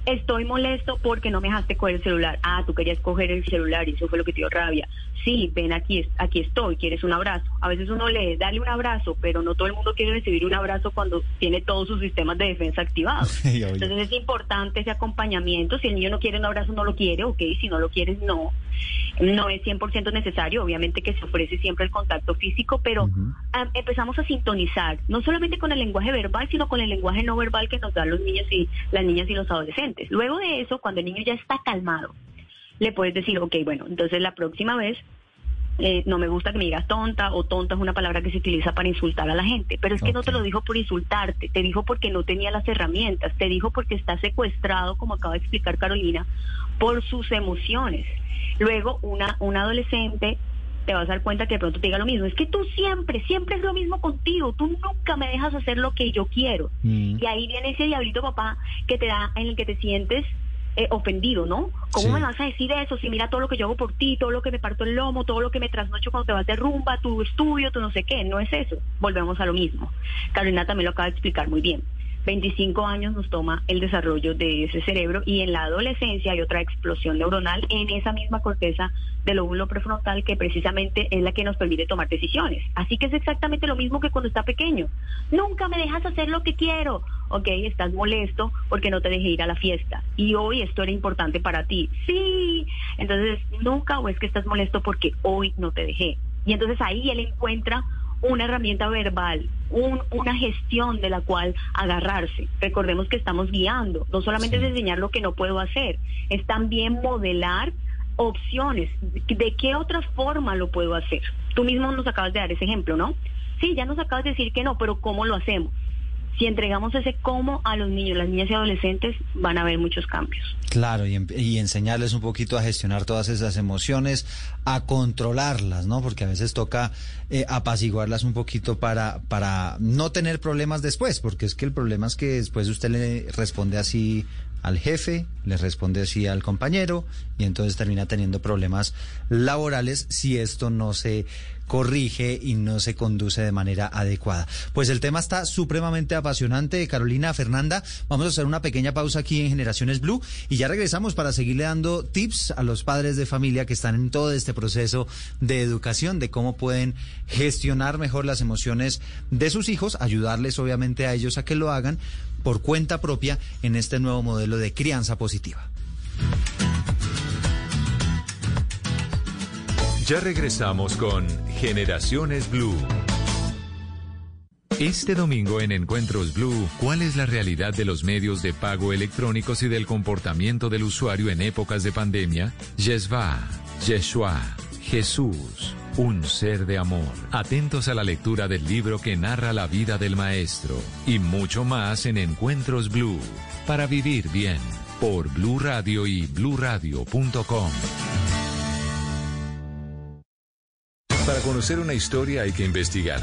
estoy molesto porque no me dejaste coger el celular. Ah, tú querías coger el celular y eso fue lo que te dio rabia. Sí, ven aquí, aquí estoy, quieres un abrazo. A veces uno le dale un abrazo, pero no todo el mundo quiere recibir un abrazo cuando tiene todos sus sistemas de defensa activados. Sí. Entonces es importante ese acompañamiento. Si el niño no quiere un abrazo, no lo quiere, ok. Si no lo quieres, no. No es 100% necesario. Obviamente que se ofrece siempre el contacto físico, pero ah, empezamos a sintonizar, no solamente con el lenguaje verbal, sino con el lenguaje no verbal que nos dan los niños y las niñas y los adolescentes. Luego de eso, cuando el niño ya está calmado, le puedes decir, ok, bueno, entonces la próxima vez eh, no me gusta que me digas tonta o tonta es una palabra que se utiliza para insultar a la gente, pero es que no te lo dijo por insultarte, te dijo porque no tenía las herramientas, te dijo porque está secuestrado, como acaba de explicar Carolina, por sus emociones. Luego, una, adolescente te vas a dar cuenta que de pronto te diga lo mismo, es que tú siempre, siempre es lo mismo contigo, tú nunca me dejas hacer lo que yo quiero. Y ahí viene ese diablito papá que te da, en el que te sientes eh, ofendido, ¿no? ¿Cómo Sí. me vas a decir eso? Si mira todo lo que yo hago por ti, todo lo que me parto el lomo, todo lo que me trasnocho cuando te vas de rumba, tu estudio, tu no sé qué, no es eso. Volvemos a lo mismo. Carolina también lo acaba de explicar muy bien. 25 años nos toma el desarrollo de ese cerebro y en la adolescencia hay otra explosión neuronal en esa misma corteza del lóbulo prefrontal que precisamente es la que nos permite tomar decisiones. Así que es exactamente lo mismo que cuando está pequeño. Nunca me dejas hacer lo que quiero. Ok, estás molesto porque no te dejé ir a la fiesta. Y hoy esto era importante para ti. Sí. Entonces, nunca o es que estás molesto porque hoy no te dejé. Y entonces ahí él encuentra una herramienta verbal, un- una gestión de la cual agarrarse. Recordemos que estamos guiando, no solamente es enseñar lo que no puedo hacer, es también modelar opciones. ¿De qué otra forma lo puedo hacer? Tú mismo nos acabas de dar ese ejemplo, ¿no? Sí, ya nos acabas de decir que no, pero ¿cómo lo hacemos? Si entregamos ese cómo a los niños, las niñas y adolescentes, van a haber muchos cambios. Claro, y, y enseñarles un poquito a gestionar todas esas emociones, a controlarlas, ¿no? Porque a veces toca eh, apaciguarlas un poquito para, para no tener problemas después, porque es que el problema es que después usted le responde así al jefe, le responde así al compañero, y entonces termina teniendo problemas laborales si esto no se corrige y no se conduce de manera adecuada. Pues el tema está supremamente apasionante. Carolina, Fernanda, vamos a hacer una pequeña pausa aquí en Generaciones Blue y ya regresamos para seguirle dando tips a los padres de familia que están en todo este proceso de educación, de cómo pueden gestionar mejor las emociones de sus hijos, ayudarles obviamente a ellos a que lo hagan por cuenta propia en este nuevo modelo de crianza positiva. Ya regresamos con Generaciones Blue. Este domingo en Encuentros Blue, ¿cuál es la realidad de los medios de pago electrónicos y del comportamiento del usuario en épocas de pandemia? Yeshua, Yeshua, Jesús, un ser de amor. Atentos a la lectura del libro que narra la vida del maestro y mucho más en Encuentros Blue, para vivir bien, por Blue Radio y bluradio.com. Para conocer una historia hay que investigar,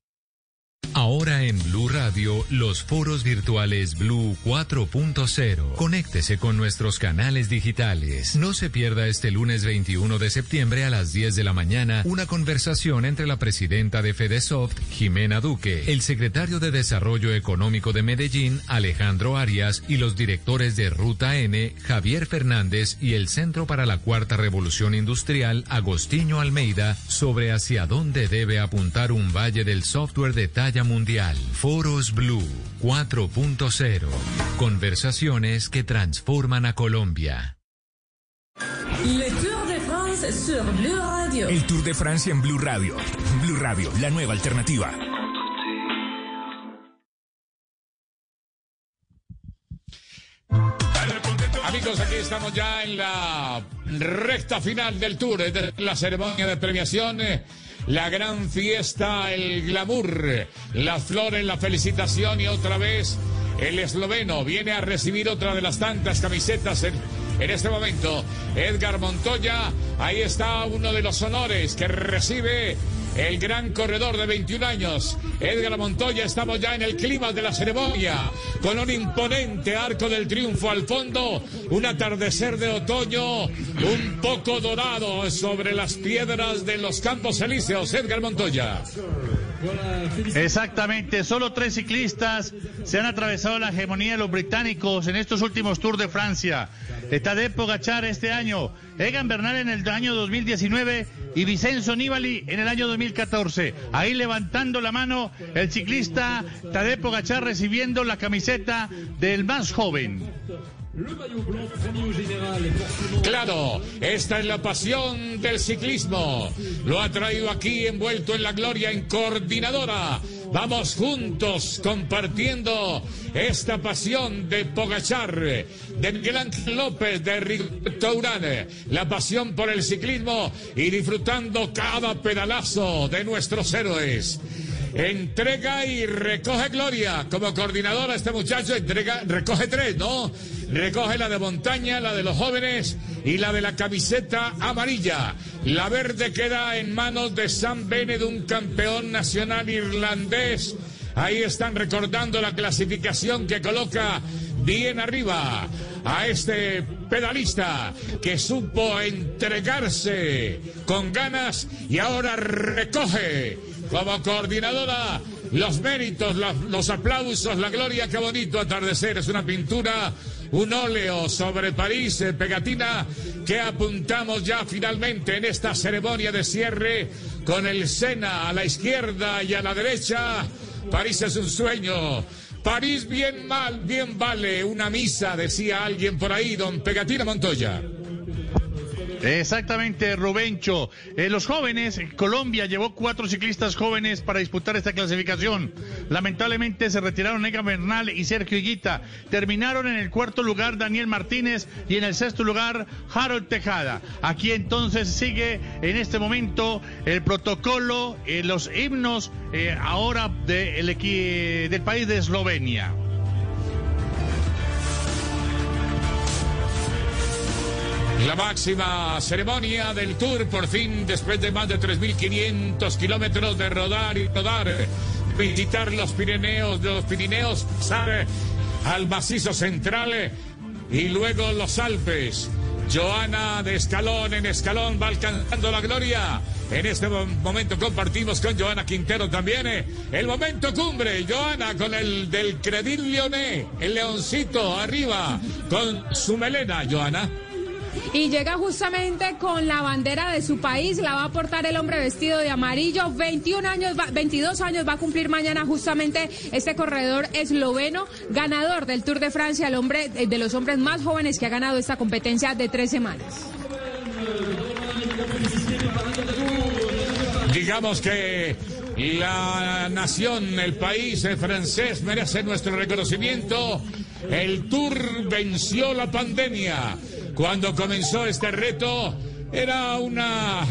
Ahora en Blue Radio, los foros virtuales Blue 4.0. Conéctese con nuestros canales digitales. No se pierda este lunes 21 de septiembre a las 10 de la mañana una conversación entre la presidenta de Fedesoft, Jimena Duque, el secretario de Desarrollo Económico de Medellín, Alejandro Arias, y los directores de Ruta N, Javier Fernández, y el Centro para la Cuarta Revolución Industrial, Agostinho Almeida, sobre hacia dónde debe apuntar un valle del software de talla mundial. Foros Blue 4.0. Conversaciones que transforman a Colombia. Le Tour de France sur Blue Radio. El Tour de Francia en Blue Radio. Blue Radio, la nueva alternativa. Amigos, aquí estamos ya en la recta final del tour, de la ceremonia de premiación, eh, la gran fiesta, el glamour, las flores, la felicitación y otra vez el esloveno viene a recibir otra de las tantas camisetas en, en este momento. Edgar Montoya, ahí está uno de los honores que recibe el gran corredor de 21 años, Edgar Montoya. Estamos ya en el clima de la ceremonia, con un imponente arco del triunfo al fondo, un atardecer de otoño, un poco dorado sobre las piedras de los Campos Elíseos. Edgar Montoya. Exactamente, solo tres ciclistas se han atravesado la hegemonía de los británicos en estos últimos Tours de Francia. Tadej Pogachar este año, Egan Bernal en el año 2019 y Vicenzo Nibali en el año 2014. Ahí levantando la mano el ciclista Tadej Pogachar recibiendo la camiseta del más joven. Claro, esta es la pasión del ciclismo. Lo ha traído aquí envuelto en la gloria en coordinadora. Vamos juntos compartiendo esta pasión de Pogachar, de Miguel Ángel López, de Rigoberto Urán, la pasión por el ciclismo y disfrutando cada pedalazo de nuestros héroes. Entrega y recoge gloria. Como coordinadora, este muchacho entrega, recoge tres, ¿no? Recoge la de montaña, la de los jóvenes y la de la camiseta amarilla. La verde queda en manos de Sam Bennett, un campeón nacional irlandés. Ahí están recordando la clasificación que coloca bien arriba a este pedalista que supo entregarse con ganas y ahora recoge como coordinadora los méritos, los aplausos, la gloria, qué bonito atardecer. Es una pintura, un óleo sobre París, eh, pegatina, que apuntamos ya finalmente en esta ceremonia de cierre con el Sena a la izquierda y a la derecha. París es un sueño. París bien mal, bien vale una misa, decía alguien por ahí, don Pegatina Montoya. Exactamente, Rubencho. Eh, los jóvenes, Colombia llevó cuatro ciclistas jóvenes para disputar esta clasificación. Lamentablemente se retiraron Egan Bernal y Sergio Higuita. Terminaron en el cuarto lugar Daniel Martínez y en el sexto lugar Harold Tejada. Aquí entonces sigue en este momento el protocolo, eh, los himnos eh, ahora de el del país de Eslovenia. La máxima ceremonia del Tour, por fin, después de más de 3.500 kilómetros de rodar y rodar, visitar los Pirineos, de los Pirineos, al macizo central y luego los Alpes. Joana de escalón en escalón va alcanzando la gloria. En este mo- momento compartimos con Joana Quintero también eh, el momento cumbre. Joana con el del Credit Lyonnais, el leoncito arriba con su melena, Joana. Y llega justamente con la bandera de su país, la va a portar el hombre vestido de amarillo, 21 años, va- 22 años va a cumplir mañana justamente este corredor esloveno, ganador del Tour de Francia, el hombre eh, de los hombres más jóvenes que ha ganado esta competencia de tres semanas. Digamos que la nación, el país eh, francés merece nuestro reconocimiento. El Tour venció la pandemia. Cuando comenzó este reto era una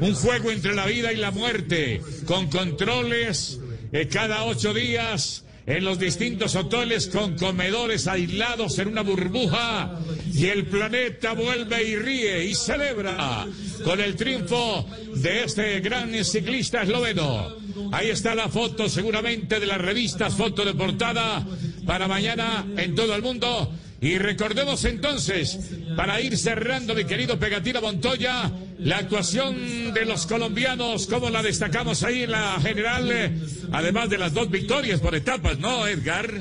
un juego entre la vida y la muerte, con controles eh, cada ocho días en los distintos hoteles con comedores aislados en una burbuja y el planeta vuelve y ríe y celebra con el triunfo de este gran ciclista esloveno. Ahí está la foto seguramente de las revistas, foto de portada para mañana en todo el mundo. Y recordemos entonces, para ir cerrando, mi querido Pegatina Montoya, la actuación de los colombianos, como la destacamos ahí en la general, eh, además de las dos victorias por etapas, ¿no, Edgar?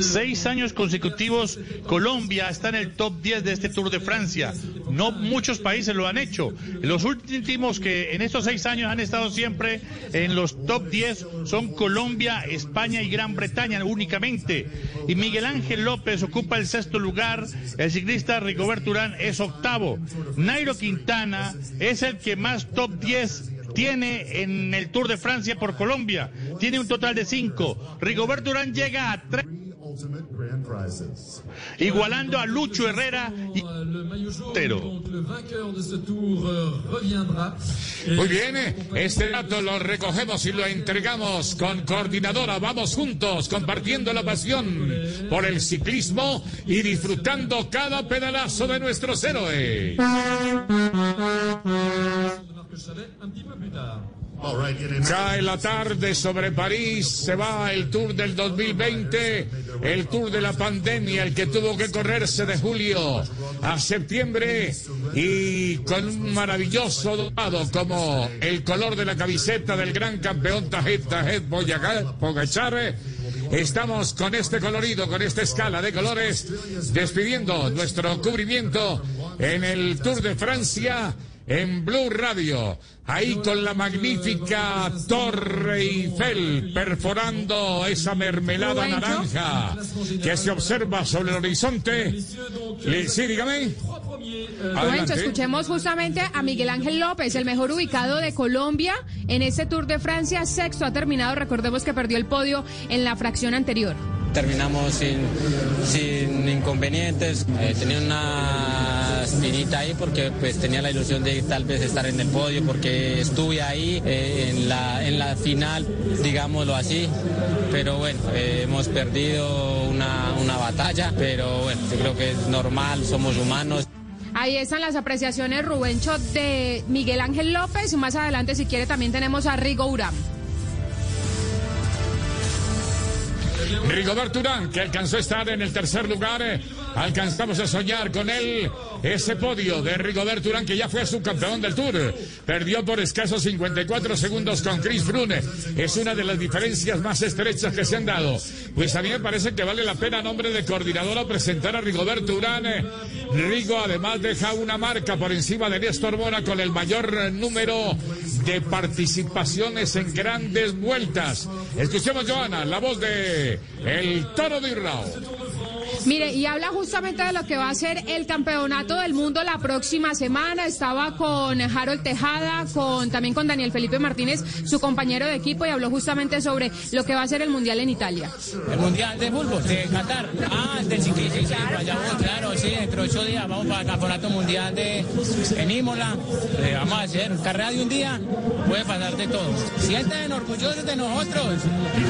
Seis años consecutivos, Colombia está en el top 10 de este Tour de Francia. No muchos países lo han hecho. Los últimos que en estos seis años han estado siempre en los top 10 son Colombia, España y Gran Bretaña únicamente. Y Miguel Ángel López ocupa el sexto lugar. El ciclista Rigoberto Urán es octavo. Nairo Quintana es el que más top 10 tiene en el Tour de Francia por Colombia. Tiene un total de cinco. Rigoberto Urán llega a tres. Igualando a Lucho Herrera y Tero. Muy bien, este dato lo recogemos y lo entregamos con coordinadora. Vamos juntos compartiendo la pasión por el ciclismo y disfrutando cada pedalazo de nuestros héroes. Cae la tarde sobre París, se va el Tour del 2020, el Tour de la pandemia, el que tuvo que correrse de julio a septiembre y con un maravilloso dorado como el color de la camiseta del gran campeón Tajet Tajet Pogachar. Estamos con este colorido, con esta escala de colores, despidiendo nuestro cubrimiento en el Tour de Francia en Blue Radio, ahí con la magnífica Torre Eiffel perforando esa mermelada naranja que se observa sobre el horizonte. Sí, dígame. Bueno, escuchemos justamente a Miguel Ángel López, el mejor ubicado de Colombia en este Tour de Francia. Sexto ha terminado, recordemos que perdió el podio en la fracción anterior. Terminamos sin, sin inconvenientes. Eh, tenía una espinita ahí porque pues tenía la ilusión de tal vez estar en el podio porque estuve ahí eh, en, la, en la final, digámoslo así. Pero bueno, eh, hemos perdido una, una batalla, pero bueno, yo creo que es normal, somos humanos. Ahí están las apreciaciones, Rubencho, de Miguel Ángel López. Más adelante, si quiere, también tenemos a Rigo Uram. Rigoberto Urán, que alcanzó a estar en el tercer lugar. eh, Alcanzamos a soñar con él ese podio de Rigoberto Urán, que ya fue subcampeón del Tour. Perdió por escasos 54 segundos con Chris Brune. Es una de las diferencias más estrechas que se han dado. Pues a mí me parece que vale la pena, nombre de coordinadora, presentar a Rigoberto Urán. eh. Rigo además deja una marca por encima de Néstor Mora con el mayor número de participaciones en grandes vueltas. Escuchemos, Joana, la voz de El Toro de Irrao. Mire, y habla justamente de lo que va a ser el campeonato del mundo la próxima semana. Estaba con Harold Tejada, con también con Daniel Felipe Martínez, su compañero de equipo, y habló justamente sobre lo que va a ser el mundial en Italia. El Mundial de Fútbol de Qatar. Ah, del ciclismo, sí, voy, claro, sí, dentro de ocho días vamos para el Campeonato Mundial de, en Imola. Eh, vamos a hacer carrera de un día, puede pasar de todo. Sienten orgullosos de nosotros.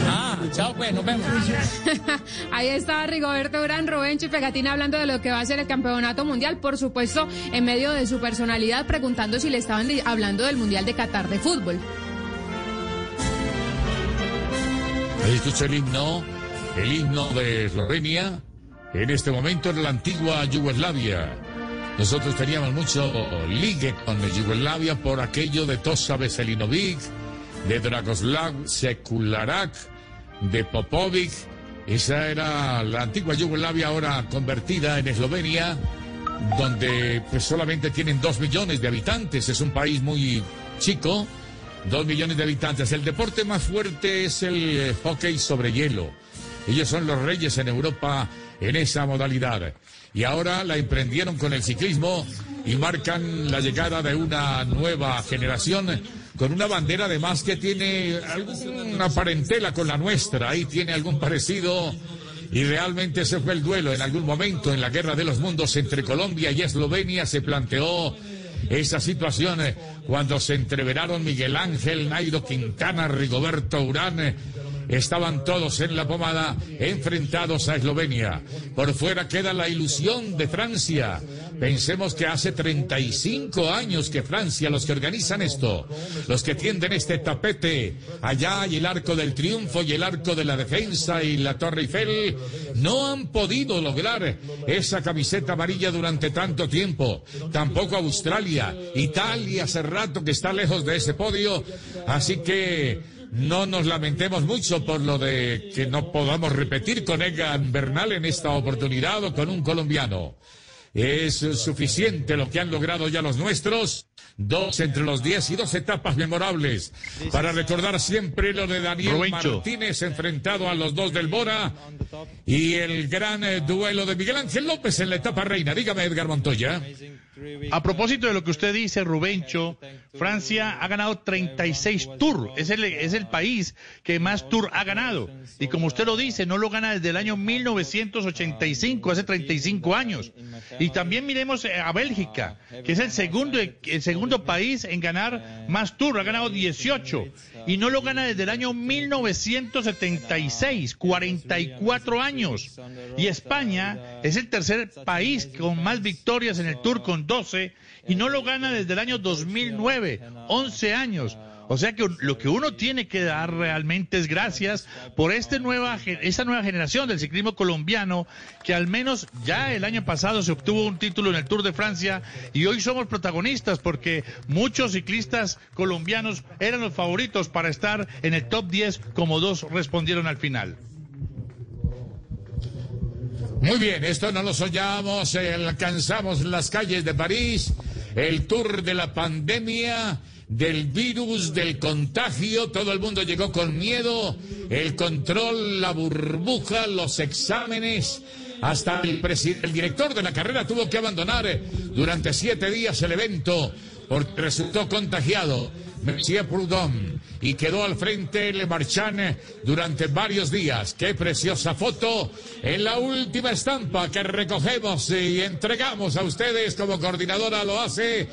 Ah, chao pues, nos vemos. Ahí está Rigoberto Rubencho y Pegatina hablando de lo que va a ser el campeonato mundial, por supuesto, en medio de su personalidad, preguntando si le estaban hablando del mundial de Qatar de fútbol. Ahí escucha el himno, el himno de Eslovenia, en este momento en la antigua Yugoslavia. Nosotros teníamos mucho ligue con Yugoslavia por aquello de Tosa Veselinovic, de Dragoslav Sekularak, de Popovic. Esa era la antigua Yugoslavia ahora convertida en Eslovenia, donde pues solamente tienen dos millones de habitantes. Es un país muy chico, dos millones de habitantes. El deporte más fuerte es el eh, hockey sobre hielo. Ellos son los reyes en Europa en esa modalidad. Y ahora la emprendieron con el ciclismo y marcan la llegada de una nueva generación con una bandera además que tiene alguna parentela con la nuestra. Ahí tiene algún parecido. Y realmente ese fue el duelo en algún momento en la guerra de los mundos entre Colombia y Eslovenia. Se planteó esa situación eh, cuando se entreveraron Miguel Ángel, Nairo Quintana, Rigoberto Urán. eh, Estaban todos en la pomada enfrentados a Eslovenia. Por fuera queda la ilusión de Francia. Pensemos que hace 35 años que Francia, los que organizan esto, los que tienden este tapete, allá hay el arco del triunfo y el arco de la defensa y la Torre Eiffel, no han podido lograr esa camiseta amarilla durante tanto tiempo. Tampoco Australia, Italia hace rato que está lejos de ese podio, así que no nos lamentemos mucho por lo de que no podamos repetir con Egan Bernal en esta oportunidad o con un colombiano. Es suficiente lo que han logrado ya los nuestros. Dos entre los diez y dos etapas memorables. Para recordar siempre lo de Daniel Rubencho. Martínez enfrentado a los dos del Bora y el gran eh, duelo de Miguel Ángel López en la etapa reina. Dígame, Edgar Montoya. A propósito de lo que usted dice, Rubencho, Francia ha ganado 36 Tours. Es el, es el país que más Tour ha ganado. Y como usted lo dice, no lo gana desde el año 1985, hace 35 años. Y también miremos eh, a Bélgica, que es el segundo, el segundo país en ganar más Tour. Ha ganado 18. Y no lo gana desde el año 1976, 44 años. Y España es el tercer país con más victorias en el Tour con 12 y no lo gana desde el año 2009, 11 años. O sea que lo que uno tiene que dar realmente es gracias por este nueva, esta nueva generación del ciclismo colombiano que al menos ya el año pasado se obtuvo un título en el Tour de Francia y hoy somos protagonistas porque muchos ciclistas colombianos eran los favoritos para estar en el top 10 como dos respondieron al final. Muy bien, esto no lo soñamos, eh, alcanzamos las calles de París, el tour de la pandemia, del virus, del contagio, todo el mundo llegó con miedo, el control, la burbuja, los exámenes, hasta el, el director de la carrera tuvo que abandonar durante siete días el evento porque resultó contagiado. Monsieur Proudhon y quedó al frente Le Marchand durante varios días. Qué preciosa foto en la última estampa que recogemos y entregamos a ustedes como coordinadora lo hace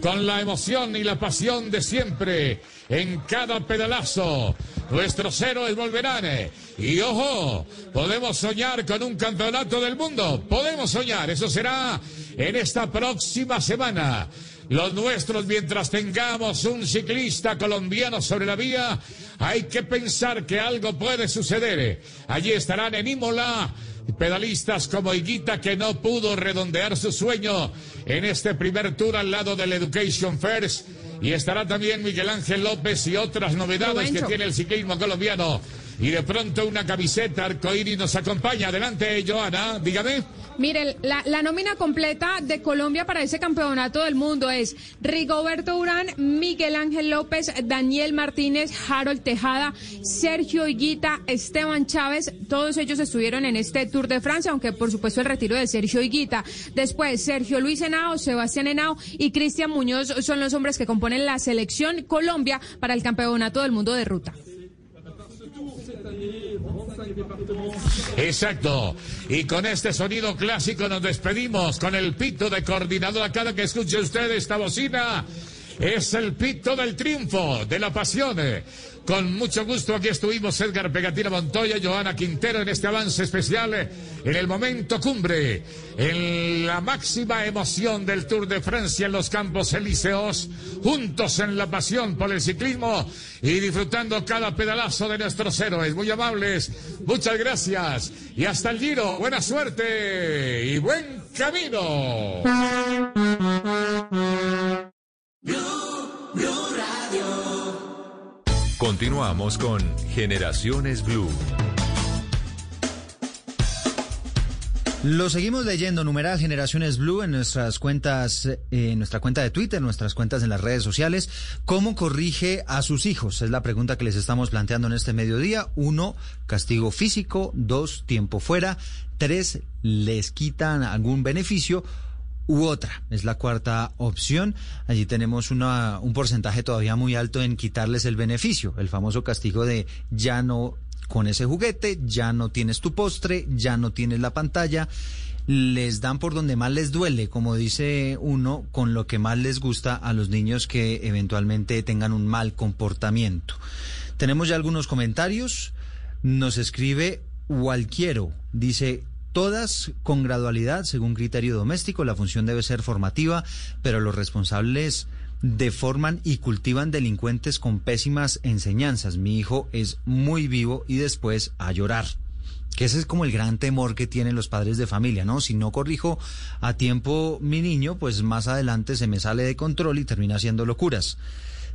con la emoción y la pasión de siempre en cada pedalazo. Nuestros héroes volverán. Y ojo, podemos soñar con un campeonato del mundo. Podemos soñar. Eso será en esta próxima semana. Los nuestros, mientras tengamos un ciclista colombiano sobre la vía, hay que pensar que algo puede suceder. Allí estarán en Imola pedalistas como Higuita que no pudo redondear su sueño en este primer tour al lado del Education First. Y estará también Miguel Ángel López y otras novedades que tiene el ciclismo colombiano. Y de pronto una camiseta arcoíris nos acompaña. Adelante, Joana, dígame. Mire, la, la nómina completa de Colombia para ese campeonato del mundo es Rigoberto Urán, Miguel Ángel López, Daniel Martínez, Harold Tejada, Sergio Higuita, Esteban Chávez. Todos ellos estuvieron en este Tour de Francia, aunque por supuesto el retiro de Sergio Higuita. Después, Sergio Luis Henao, Sebastián Henao y Cristian Muñoz son los hombres que componen la selección Colombia para el campeonato del mundo de ruta. Exacto. Y con este sonido clásico nos despedimos con el pito de coordinadora. Cada que escuche usted esta bocina, es el pito del triunfo, de la pasión. Con mucho gusto aquí estuvimos Edgar Pegatina Montoya, Joana Quintero en este avance especial en el momento cumbre, en la máxima emoción del Tour de Francia en los Campos Elíseos, juntos en la pasión por el ciclismo y disfrutando cada pedalazo de nuestros héroes. Muy amables, muchas gracias y hasta el giro. Buena suerte y buen camino. Continuamos con Generaciones Blue. Lo seguimos leyendo, numeral Generaciones Blue en nuestras cuentas, eh, en nuestra cuenta de Twitter, nuestras cuentas en las redes sociales. ¿Cómo corrige a sus hijos? Es la pregunta que les estamos planteando en este mediodía. Uno, castigo físico. Dos, tiempo fuera. Tres, les quitan algún beneficio. U otra, es la cuarta opción. Allí tenemos una, un porcentaje todavía muy alto en quitarles el beneficio, el famoso castigo de ya no con ese juguete, ya no tienes tu postre, ya no tienes la pantalla. les dan por donde más les duele, como dice uno, con lo que más les gusta a los niños que eventualmente tengan un mal comportamiento. Tenemos ya algunos comentarios. Nos escribe Walquiero. Dice, todas con gradualidad, según criterio doméstico. La función debe ser formativa, pero los responsables deforman y cultivan delincuentes con pésimas enseñanzas. Mi hijo es muy vivo y después a llorar. Que ese es como el gran temor que tienen los padres de familia, ¿no? Si no corrijo a tiempo mi niño, pues más adelante se me sale de control y termina haciendo locuras.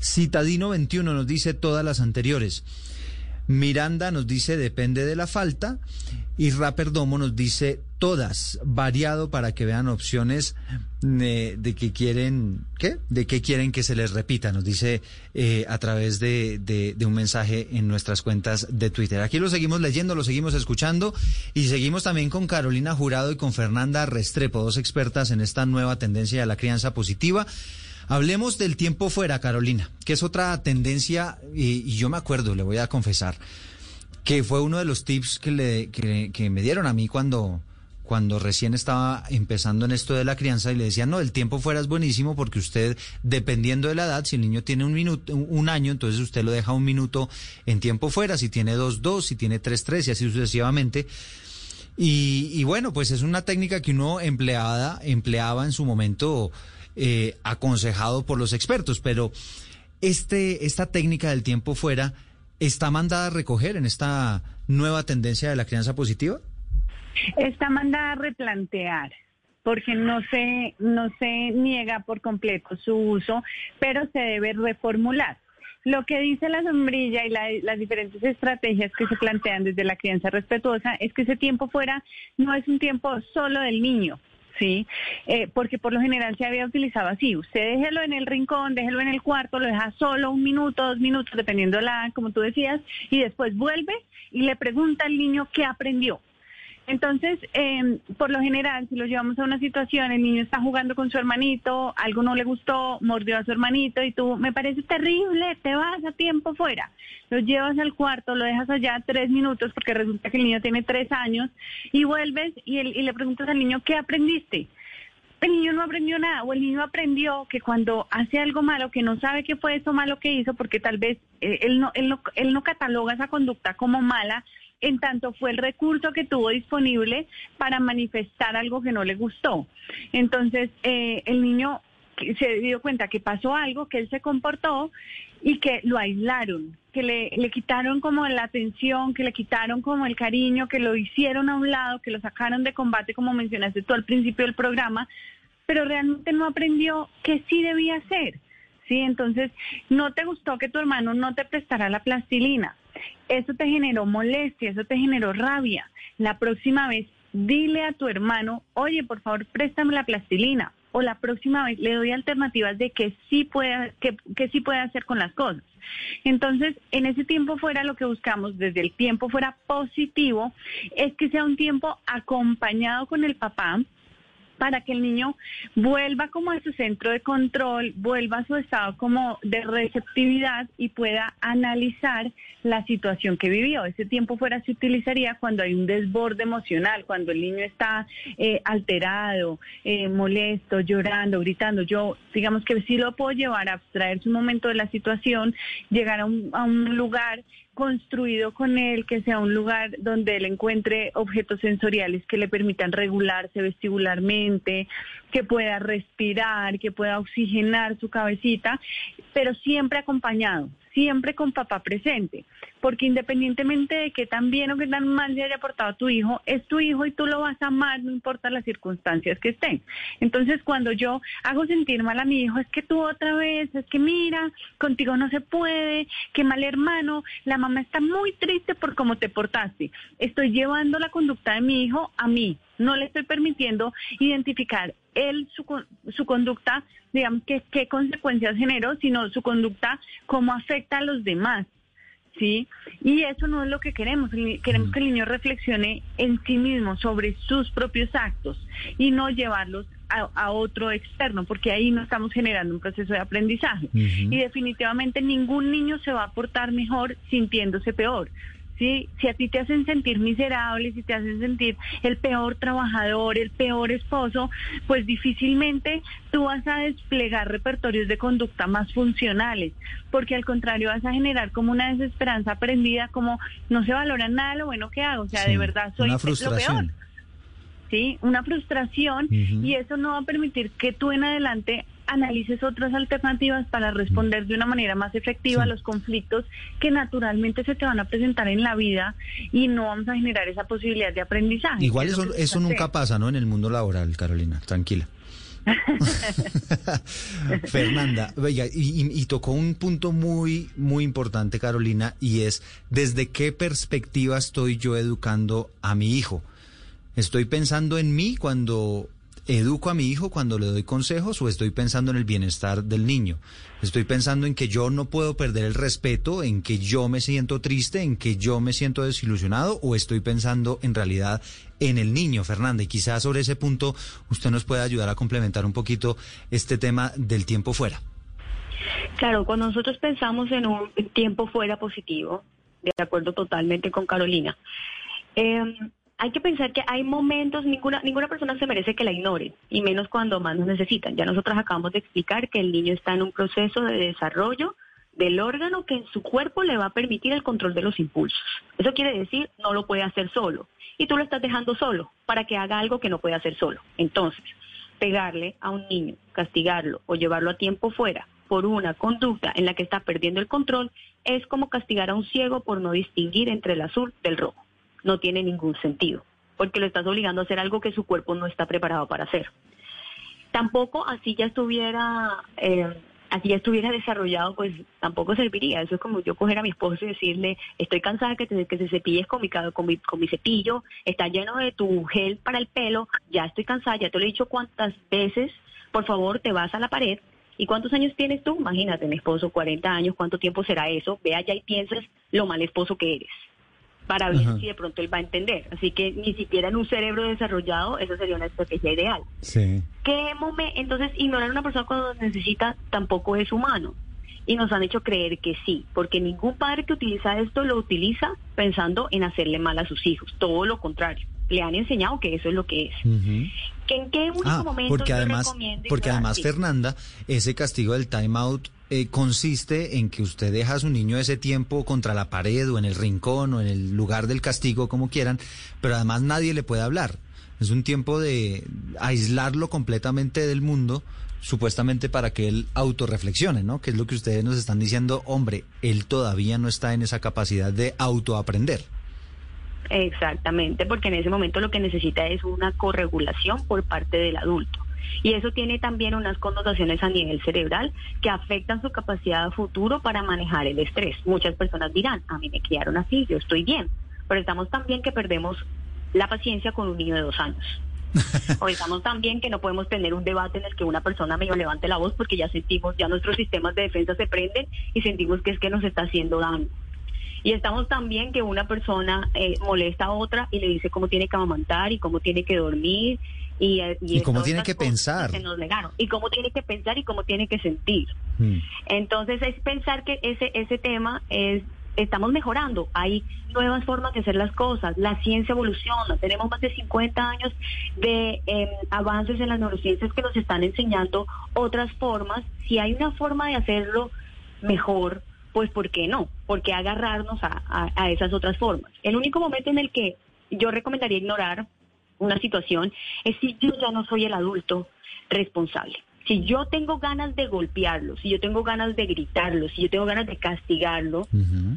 Citadino 21 nos dice todas las anteriores. Miranda nos dice depende de la falta y Rapper Domo nos dice todas, variado para que vean opciones de, de que quieren, ¿qué? De que quieren que se les repita, nos dice eh, a través de, de, de un mensaje en nuestras cuentas de Twitter. Aquí lo seguimos leyendo, lo seguimos escuchando y seguimos también con Carolina Jurado y con Fernanda Restrepo, dos expertas en esta nueva tendencia de la crianza positiva. Hablemos del tiempo fuera, Carolina, que es otra tendencia, y, y, yo me acuerdo, le voy a confesar, que fue uno de los tips que, le, que, que, me dieron a mí cuando, cuando recién estaba empezando en esto de la crianza y le decían, no, el tiempo fuera es buenísimo porque usted, dependiendo de la edad, si el niño tiene un minuto, un año, entonces usted lo deja un minuto en tiempo fuera, si tiene dos, dos, si tiene tres, tres y así sucesivamente. Y, y bueno, pues es una técnica que uno empleada, empleaba en su momento eh, aconsejado por los expertos, pero este, esta técnica del tiempo fuera está mandada a recoger en esta nueva tendencia de la crianza positiva. Está mandada a replantear porque no se, no se niega por completo su uso, pero se debe reformular. Lo que dice la sombrilla y la, las diferentes estrategias que se plantean desde la crianza respetuosa es que ese tiempo fuera no es un tiempo solo del niño, ¿sí? Eh, porque por lo general se había utilizado así, usted déjelo en el rincón, déjelo en el cuarto, lo deja solo un minuto, dos minutos, dependiendo la, como tú decías, y después vuelve y le pregunta al niño qué aprendió. Entonces, eh, por lo general, si lo llevamos a una situación, el niño está jugando con su hermanito, algo no le gustó, mordió a su hermanito y tú, me parece terrible, te vas a tiempo fuera. Lo llevas al cuarto, lo dejas allá tres minutos porque resulta que el niño tiene tres años y vuelves y, el, y le preguntas al niño, ¿qué aprendiste? el niño no aprendió nada o el niño aprendió que cuando hace algo malo, que no sabe qué fue eso malo que hizo, porque tal vez eh, él, no, él, no, él no cataloga esa conducta como mala, en tanto fue el recurso que tuvo disponible para manifestar algo que no le gustó. Entonces, eh, el niño se dio cuenta que pasó algo, que él se comportó y que lo aislaron, que le, le, quitaron como la atención, que le quitaron como el cariño, que lo hicieron a un lado, que lo sacaron de combate, como mencionaste tú al principio del programa, pero realmente no aprendió que sí debía hacer. ¿sí? Entonces, no te gustó que tu hermano no te prestara la plastilina. Eso te generó molestia, eso te generó rabia. La próxima vez, dile a tu hermano, oye, por favor, préstame la plastilina o la próxima vez le doy alternativas de que sí puede, que, que sí puede hacer con las cosas. Entonces, en ese tiempo fuera lo que buscamos, desde el tiempo fuera positivo, es que sea un tiempo acompañado con el papá, para que el niño vuelva como a su centro de control, vuelva a su estado como de receptividad y pueda analizar la situación que vivió. Ese tiempo fuera se utilizaría cuando hay un desborde emocional, cuando el niño está eh, alterado, eh, molesto, llorando, gritando. Yo, digamos que sí lo puedo llevar a abstraerse un momento de la situación, llegar a un, a un lugar construido con él, que sea un lugar donde él encuentre objetos sensoriales que le permitan regularse vestibularmente, que pueda respirar, que pueda oxigenar su cabecita, pero siempre acompañado, siempre con papá presente, porque independientemente de que tan bien o que tan mal se haya portado tu hijo, es tu hijo y tú lo vas a amar, no importa las circunstancias que estén. Entonces, cuando yo hago sentir mal a mi hijo, es que tú otra vez, es que mira, contigo no se puede, qué mal hermano, la mamá está muy triste por cómo te portaste. Estoy llevando la conducta de mi hijo a mí, no le estoy permitiendo identificar él su, su conducta, digamos, que, qué consecuencias generó, sino su conducta, cómo afecta a los demás. ¿Sí? Y eso no es lo que queremos. Queremos que el niño reflexione en sí mismo sobre sus propios actos y no llevarlos a, a, otro externo, porque ahí no estamos generando un proceso de aprendizaje. Uh -huh. Y definitivamente ningún niño se va a portar mejor sintiéndose peor ¿sí? Si a ti te hacen sentir miserable, si te hacen sentir el peor trabajador, el peor esposo, pues difícilmente tú vas a desplegar repertorios de conducta más funcionales, porque al contrario vas a generar como una desesperanza aprendida, como no se valora nada lo bueno que hago, o sea, de verdad soy una lo peor. ¿sí? Una frustración y eso no va a permitir que tú en adelante analices otras alternativas para responder de una manera más efectiva a los conflictos que naturalmente se te van a presentar en la vida y no vamos a generar esa posibilidad de aprendizaje. Igual eso, eso nunca pasa, ¿no? En el mundo laboral, Carolina, tranquila. Fernanda, y, y- y tocó un punto muy, muy importante, Carolina, y es desde qué perspectiva estoy yo educando a mi hijo. ¿Estoy pensando en mí cuando educo a mi hijo, cuando le doy consejos, o estoy pensando en el bienestar del niño? Estoy pensando en que yo no puedo perder el respeto, en que yo me siento triste, en que yo me siento desilusionado, o estoy pensando en realidad en el niño, Fernanda. Y quizás sobre ese punto usted nos pueda ayudar a complementar un poquito este tema del tiempo fuera. Claro, cuando nosotros pensamos en un tiempo fuera positivo, de acuerdo totalmente con Carolina, eh, hay que pensar que hay momentos, ninguna, ninguna persona se merece que la ignore, y menos cuando más nos necesitan. Ya nosotros acabamos de explicar que el niño está en un proceso de desarrollo del órgano que en su cuerpo le va a permitir el control de los impulsos. Eso quiere decir, no lo puede hacer solo. Y tú lo estás dejando solo para que haga algo que no puede hacer solo. Entonces, pegarle a un niño, castigarlo o llevarlo a tiempo fuera por una conducta en la que está perdiendo el control es como castigar a un ciego por no distinguir entre el azul del rojo. No tiene ningún sentido, porque lo estás obligando a hacer algo que su cuerpo no está preparado para hacer. Tampoco así ya estuviera, eh, así ya estuviera desarrollado, pues tampoco serviría. Eso es como yo coger a mi esposo y decirle, estoy cansada que te, que cepilles con mi, con, mi, con mi cepillo, está lleno de tu gel para el pelo, ya estoy cansada, ya te lo he dicho cuántas veces, por favor te vas a la pared. ¿Y cuántos años tienes tú? Imagínate, mi esposo, 40 años, ¿cuánto tiempo será eso? Ve allá y piensas lo mal esposo que eres para ver Ajá. si de pronto él va a entender. Así que ni siquiera en un cerebro desarrollado, esa sería una estrategia ideal. Sí. ¿Qué Entonces, ignorar a una persona cuando necesita tampoco es humano. Y nos han hecho creer que sí, porque ningún padre que utiliza esto lo utiliza pensando en hacerle mal a sus hijos. Todo lo contrario. Le han enseñado que eso es lo que es. ¿Que ¿En qué único Ah, momento porque además, porque además. Fernanda, ese castigo del time out eh, consiste en que usted deja a su niño ese tiempo contra la pared o en el rincón o en el lugar del castigo, como quieran, pero además nadie le puede hablar. Es un tiempo de aislarlo completamente del mundo, supuestamente para que él autorreflexione, ¿no? Que es lo que ustedes nos están diciendo, hombre, él todavía no está en esa capacidad de autoaprender. Exactamente, porque en ese momento lo que necesita es una corregulación por parte del adulto. Y eso tiene también unas connotaciones a nivel cerebral que afectan su capacidad a futuro para manejar el estrés. Muchas personas dirán, a mí me criaron así, yo estoy bien, pero estamos tan bien que perdemos la paciencia con un niño de dos años. o estamos tan bien que no podemos tener un debate en el que una persona medio levante la voz porque ya sentimos, ya nuestros sistemas de defensa se prenden y sentimos que es que nos está haciendo daño. Y estamos también que una persona eh, molesta a otra y le dice cómo tiene que amamantar y cómo tiene que dormir y, eh, Y cómo todas tiene que pensar. que se nos negaron. Y cómo tiene que pensar y cómo tiene que sentir. Mm. Entonces es pensar que ese ese tema es estamos mejorando, hay nuevas formas de hacer las cosas, la ciencia evoluciona, tenemos más de 50 años de eh, avances en las neurociencias que nos están enseñando otras formas, si hay una forma de hacerlo mejor, pues ¿por qué no? ¿Por qué agarrarnos a, a- a esas otras formas? El único momento en el que yo recomendaría ignorar una situación es si yo ya no soy el adulto responsable. Si yo tengo ganas de golpearlo, si yo tengo ganas de gritarlo, si yo tengo ganas de castigarlo,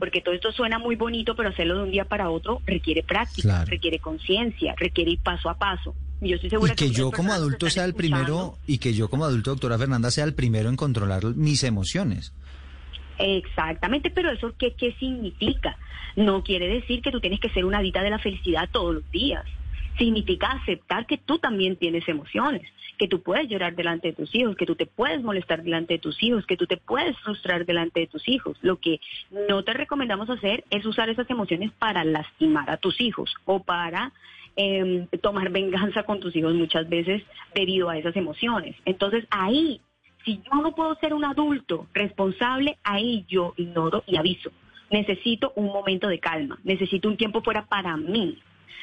porque todo esto suena muy bonito, pero hacerlo de un día para otro requiere práctica, Claro. requiere conciencia, requiere ir paso a paso. Y yo estoy segura Y que muchas yo como adulto sea el escuchando. primero, y que yo como adulto, doctora Fernanda, sea el primero en controlar mis emociones. Exactamente, pero eso qué, qué significa? No quiere decir que tú tienes que ser una adicta de la felicidad todos los días. Significa aceptar que tú también tienes emociones, que tú puedes llorar delante de tus hijos, que tú te puedes molestar delante de tus hijos, que tú te puedes frustrar delante de tus hijos. Lo que no te recomendamos hacer es usar esas emociones para lastimar a tus hijos o para eh, tomar venganza con tus hijos muchas veces debido a esas emociones. Entonces ahí si yo no puedo ser un adulto responsable, ahí yo ignoro y aviso. necesito un momento de calma, necesito un tiempo fuera para mí.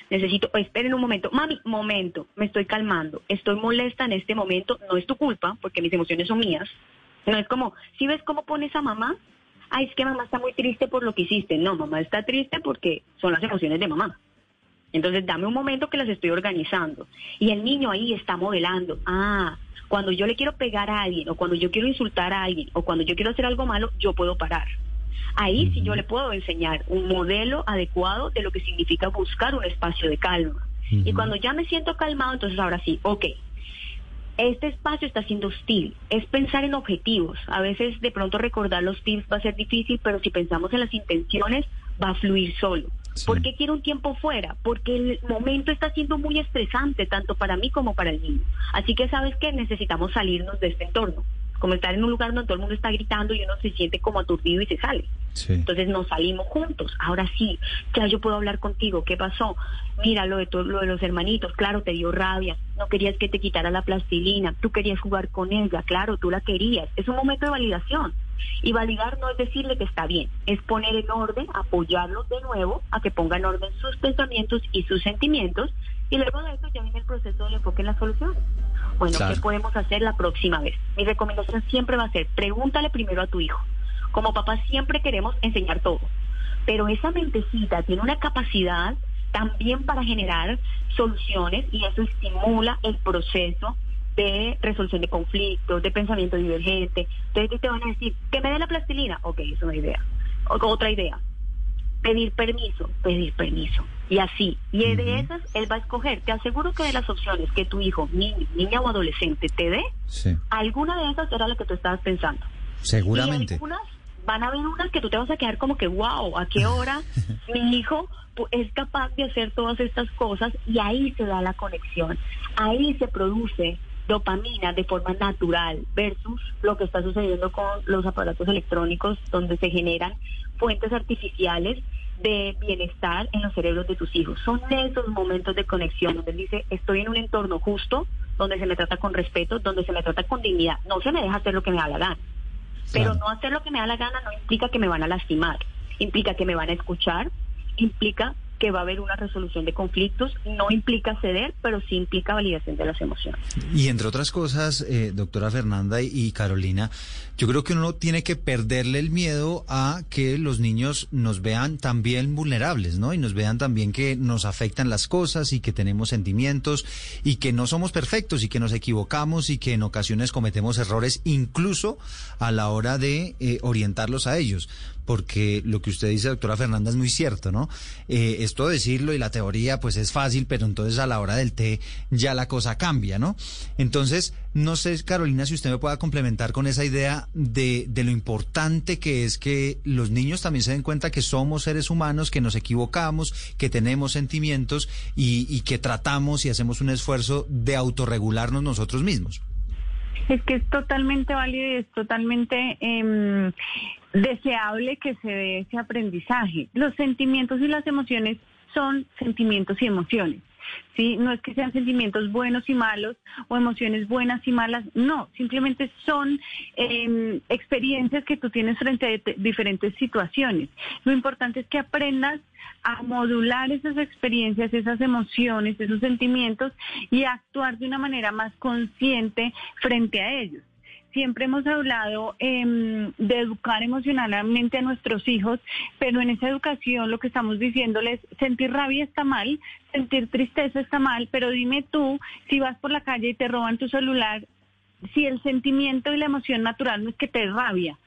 Necesito, esperen un momento, mami, momento, me estoy calmando, estoy molesta en este momento, no es tu culpa, porque mis emociones son mías. No es como, si ves cómo pones a mamá, ay, es que mamá está muy triste por lo que hiciste. No, mamá está triste porque son las emociones de mamá. Entonces, dame un momento que las estoy organizando. Y el niño ahí está modelando. Ah, cuando yo le quiero pegar a alguien, o cuando yo quiero insultar a alguien, o cuando yo quiero hacer algo malo, yo puedo parar. Ahí sí yo le puedo enseñar un modelo adecuado de lo que significa buscar un espacio de calma. Y cuando ya me siento calmado, entonces ahora sí, ok, este espacio está siendo hostil. Es pensar en objetivos. A veces de pronto recordar los tips va a ser difícil, pero si pensamos en las intenciones, va a fluir solo. ¿Por qué quiero un tiempo fuera? Porque el momento está siendo muy estresante, tanto para mí como para el niño. Así que sabes que necesitamos salirnos de este entorno como estar en un lugar donde todo el mundo está gritando y uno se siente como aturdido y se sale. Entonces nos salimos juntos. Ahora sí, ya yo puedo hablar contigo. ¿Qué pasó? Mira lo de, lo de los hermanitos. Claro, te dio rabia. No querías que te quitara la plastilina. Tú querías jugar con ella. Claro, tú la querías. Es un momento de validación. Y validar no es decirle que está bien, es poner en orden, apoyarlo de nuevo a que ponga en orden sus pensamientos y sus sentimientos. Y luego de eso ya viene el proceso del enfoque en la solución. Bueno, ¿qué podemos hacer la próxima vez? Mi recomendación siempre va a ser, pregúntale primero a tu hijo. Como papá siempre queremos enseñar todo, pero esa mentecita tiene una capacidad también para generar soluciones y eso estimula el proceso de resolución de conflictos, de pensamiento divergente. Entonces te van a decir, que me dé la plastilina. Ok, es una idea. otra idea. Pedir permiso, pedir permiso y así. Y de esas él va a escoger. Te aseguro que de las opciones que tu hijo, niño, niña o adolescente te dé, alguna de esas era la que tú estabas pensando. Seguramente. Y algunas van a haber unas que tú te vas a quedar como que, wow, ¿a qué hora mi hijo es capaz de hacer todas estas cosas? Y ahí se da la conexión. Ahí se produce dopamina de forma natural versus lo que está sucediendo con los aparatos electrónicos donde se generan fuentes artificiales de bienestar en los cerebros de tus hijos. Son esos momentos de conexión donde él dice, estoy en un entorno justo, donde se me trata con respeto, donde se me trata con dignidad. No se me deja hacer lo que me da la gana. Pero no hacer lo que me da la gana no implica que me van a lastimar, implica que me van a escuchar, implica que va a haber una resolución de conflictos. No implica ceder, pero sí implica validación de las emociones. Y entre otras cosas, eh, doctora Fernanda y, Carolina, yo creo que uno tiene que perderle el miedo a que los niños nos vean también vulnerables, ¿no? Y nos vean también que nos afectan las cosas y que tenemos sentimientos y que no somos perfectos y que nos equivocamos y que en ocasiones cometemos errores incluso a la hora de eh, orientarlos a ellos porque lo que usted dice, doctora Fernanda, es muy cierto, ¿no? Eh, esto decirlo y la teoría, pues es fácil, pero entonces a la hora del té ya la cosa cambia, ¿no? Entonces, no sé, Carolina, si usted me pueda complementar con esa idea de, de lo importante que es que los niños también se den cuenta que somos seres humanos, que nos equivocamos, que tenemos sentimientos y, y que tratamos y hacemos un esfuerzo de autorregularnos nosotros mismos. Es que es totalmente válido y es totalmente eh, deseable que se dé ese aprendizaje. Los sentimientos y las emociones son sentimientos y emociones. ¿sí? No es que sean sentimientos buenos y malos o emociones buenas y malas, no, simplemente son em, experiencias que tú tienes frente a diferentes situaciones. Lo importante es que aprendas a modular esas experiencias, esas emociones, esos sentimientos y a actuar de una manera más consciente frente a ellos siempre hemos hablado em, de educar emocionalmente a nuestros hijos, pero en esa educación lo que estamos diciéndoles, sentir rabia está mal, sentir tristeza está mal, pero dime tú, si vas por la calle y te roban tu celular, si el sentimiento y la emoción natural no es que te rabia,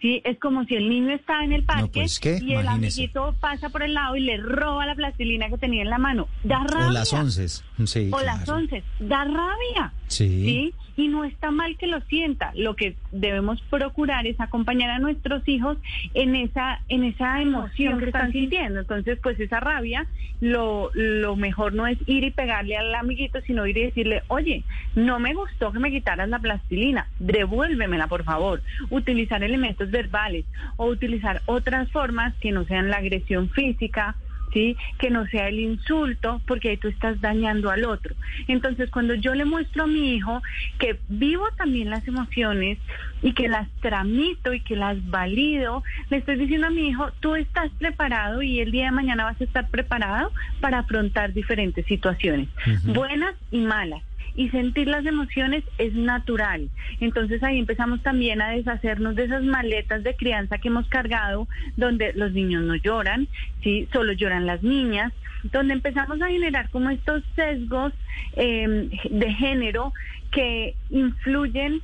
¿sí? Es como si el niño está en el parque pues, y el amiguito pasa por el lado y le roba la plastilina que tenía en la mano. Da rabia. O las once, sí. O las once, da rabia. Sí. Y no está mal que lo sienta. Lo que debemos procurar es acompañar a nuestros hijos en esa, en esa emoción que están sintiendo. Entonces, pues esa rabia, lo, lo mejor no es ir y pegarle al amiguito, sino ir y decirle, oye, no me gustó que me quitaras la plastilina, devuélvemela, por favor. Utilizar elementos verbales o utilizar otras formas que no sean la agresión física, ¿sí? Que no sea el insulto, porque ahí tú estás dañando al otro. Entonces, cuando yo le muestro a mi hijo que vivo también las emociones y que las tramito y que las valido, le estoy diciendo a mi hijo, tú estás preparado y el día de mañana vas a estar preparado para afrontar diferentes situaciones, buenas y malas y sentir las emociones es natural. Entonces ahí empezamos también a deshacernos de esas maletas de crianza que hemos cargado, donde los niños no lloran, ¿sí? solo lloran las niñas, donde empezamos a generar como estos sesgos eh, de género que influyen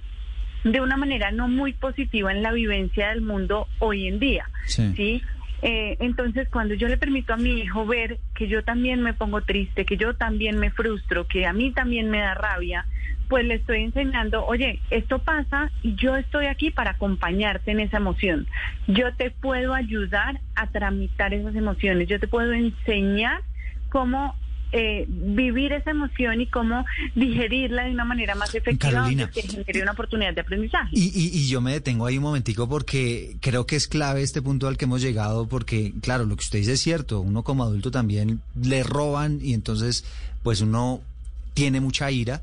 de una manera no muy positiva en la vivencia del mundo hoy en día. ¿sí? Eh, entonces, cuando yo le permito a mi hijo ver que yo también me pongo triste, que yo también me frustro, que a mí también me da rabia, pues le estoy enseñando, oye, esto pasa y yo estoy aquí para acompañarte en esa emoción. Yo te puedo ayudar a tramitar esas emociones, yo te puedo enseñar cómo eh, vivir esa emoción y cómo digerirla de una manera más efectiva que genere una oportunidad de aprendizaje. Y, y, yo me detengo ahí un momentico porque creo que es clave este punto al que hemos llegado porque, claro, lo que usted dice es cierto, uno como adulto también le roban y entonces pues uno tiene mucha ira.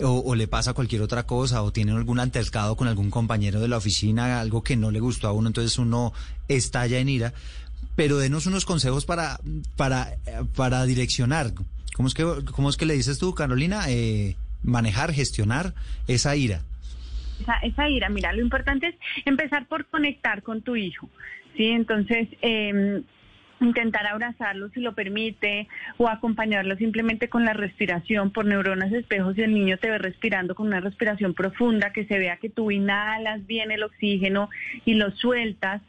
O, o, le pasa cualquier otra cosa, o tiene algún altercado con algún compañero de la oficina, algo que no le gustó a uno, entonces uno estalla en ira pero denos unos consejos para, para, para direccionar. ¿Cómo es, que, ¿Cómo es que le dices tú, Carolina? Eh, manejar, gestionar esa ira. Esa, esa, ira, mira, lo importante es empezar por conectar con tu hijo, ¿sí? Entonces, eh, intentar abrazarlo si lo permite o acompañarlo simplemente con la respiración por neuronas espejos y el niño te ve respirando con una respiración profunda, que se vea que tú inhalas bien el oxígeno y lo sueltas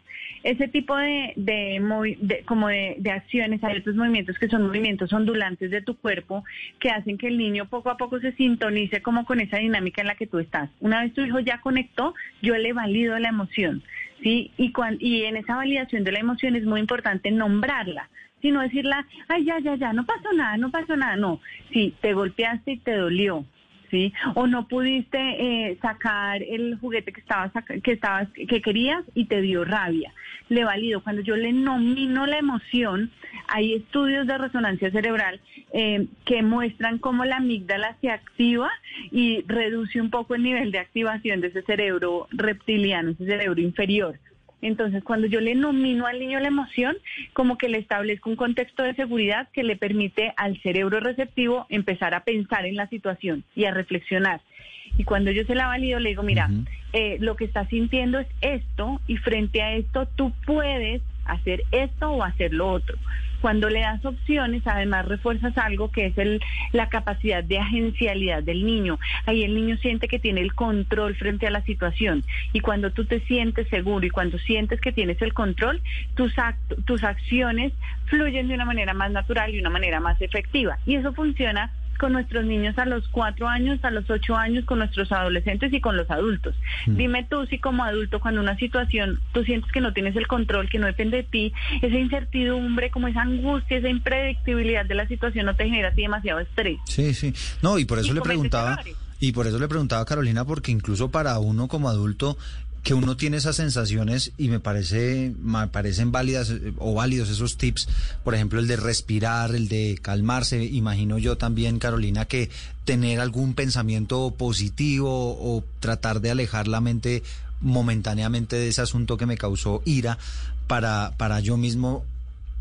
ese tipo de, de, como de, de, acciones, hay otros movimientos que son movimientos ondulantes de tu cuerpo que hacen que el niño poco a poco se sintonice como con esa dinámica en la que tú estás. Una vez tu hijo ya conectó, yo le valido la emoción, ¿sí? Y, y en esa validación de la emoción es muy importante nombrarla sino decirla, ay, ya, ya, ya, no pasó nada, no pasó nada, no. Sí, te golpeaste y te dolió, O no pudiste eh, sacar el juguete que estabas, que estabas, que querías y te dio rabia. Le valido. Cuando yo le nomino la emoción, hay estudios de resonancia cerebral eh, que muestran cómo la amígdala se activa y reduce un poco el nivel de activación de ese cerebro reptiliano, ese cerebro inferior. Entonces, cuando yo le nomino al niño la emoción, como que le establezco un contexto de seguridad que le permite al cerebro receptivo empezar a pensar en la situación y a reflexionar. Y cuando yo se la valido, le digo, mira, eh, lo que estás sintiendo es esto y frente a esto tú puedes hacer esto o hacer lo otro. Cuando le das opciones, además refuerzas algo que es el, la capacidad de agencialidad del niño. Ahí el niño siente que tiene el control frente a la situación. Y cuando tú te sientes seguro y cuando sientes que tienes el control, tus, tus acciones fluyen de una manera más natural y una manera más efectiva. Y eso funciona con nuestros niños a los cuatro años, a los ocho años, con nuestros adolescentes y con los adultos. Mm. Dime tú si como adulto, cuando una situación tú sientes que no tienes el control, que no depende de ti, esa incertidumbre, como esa angustia, esa impredictibilidad de la situación no te genera así demasiado estrés. Sí, sí. No, y por eso le preguntaba... Y por eso le preguntaba a Carolina, porque incluso para uno como adulto que uno tiene esas sensaciones y me parece me parecen válidas eh, o válidos esos tips, por ejemplo el de respirar, el de calmarse, imagino yo también Carolina que tener algún pensamiento positivo o tratar de alejar la mente momentáneamente de ese asunto que me causó ira para para yo mismo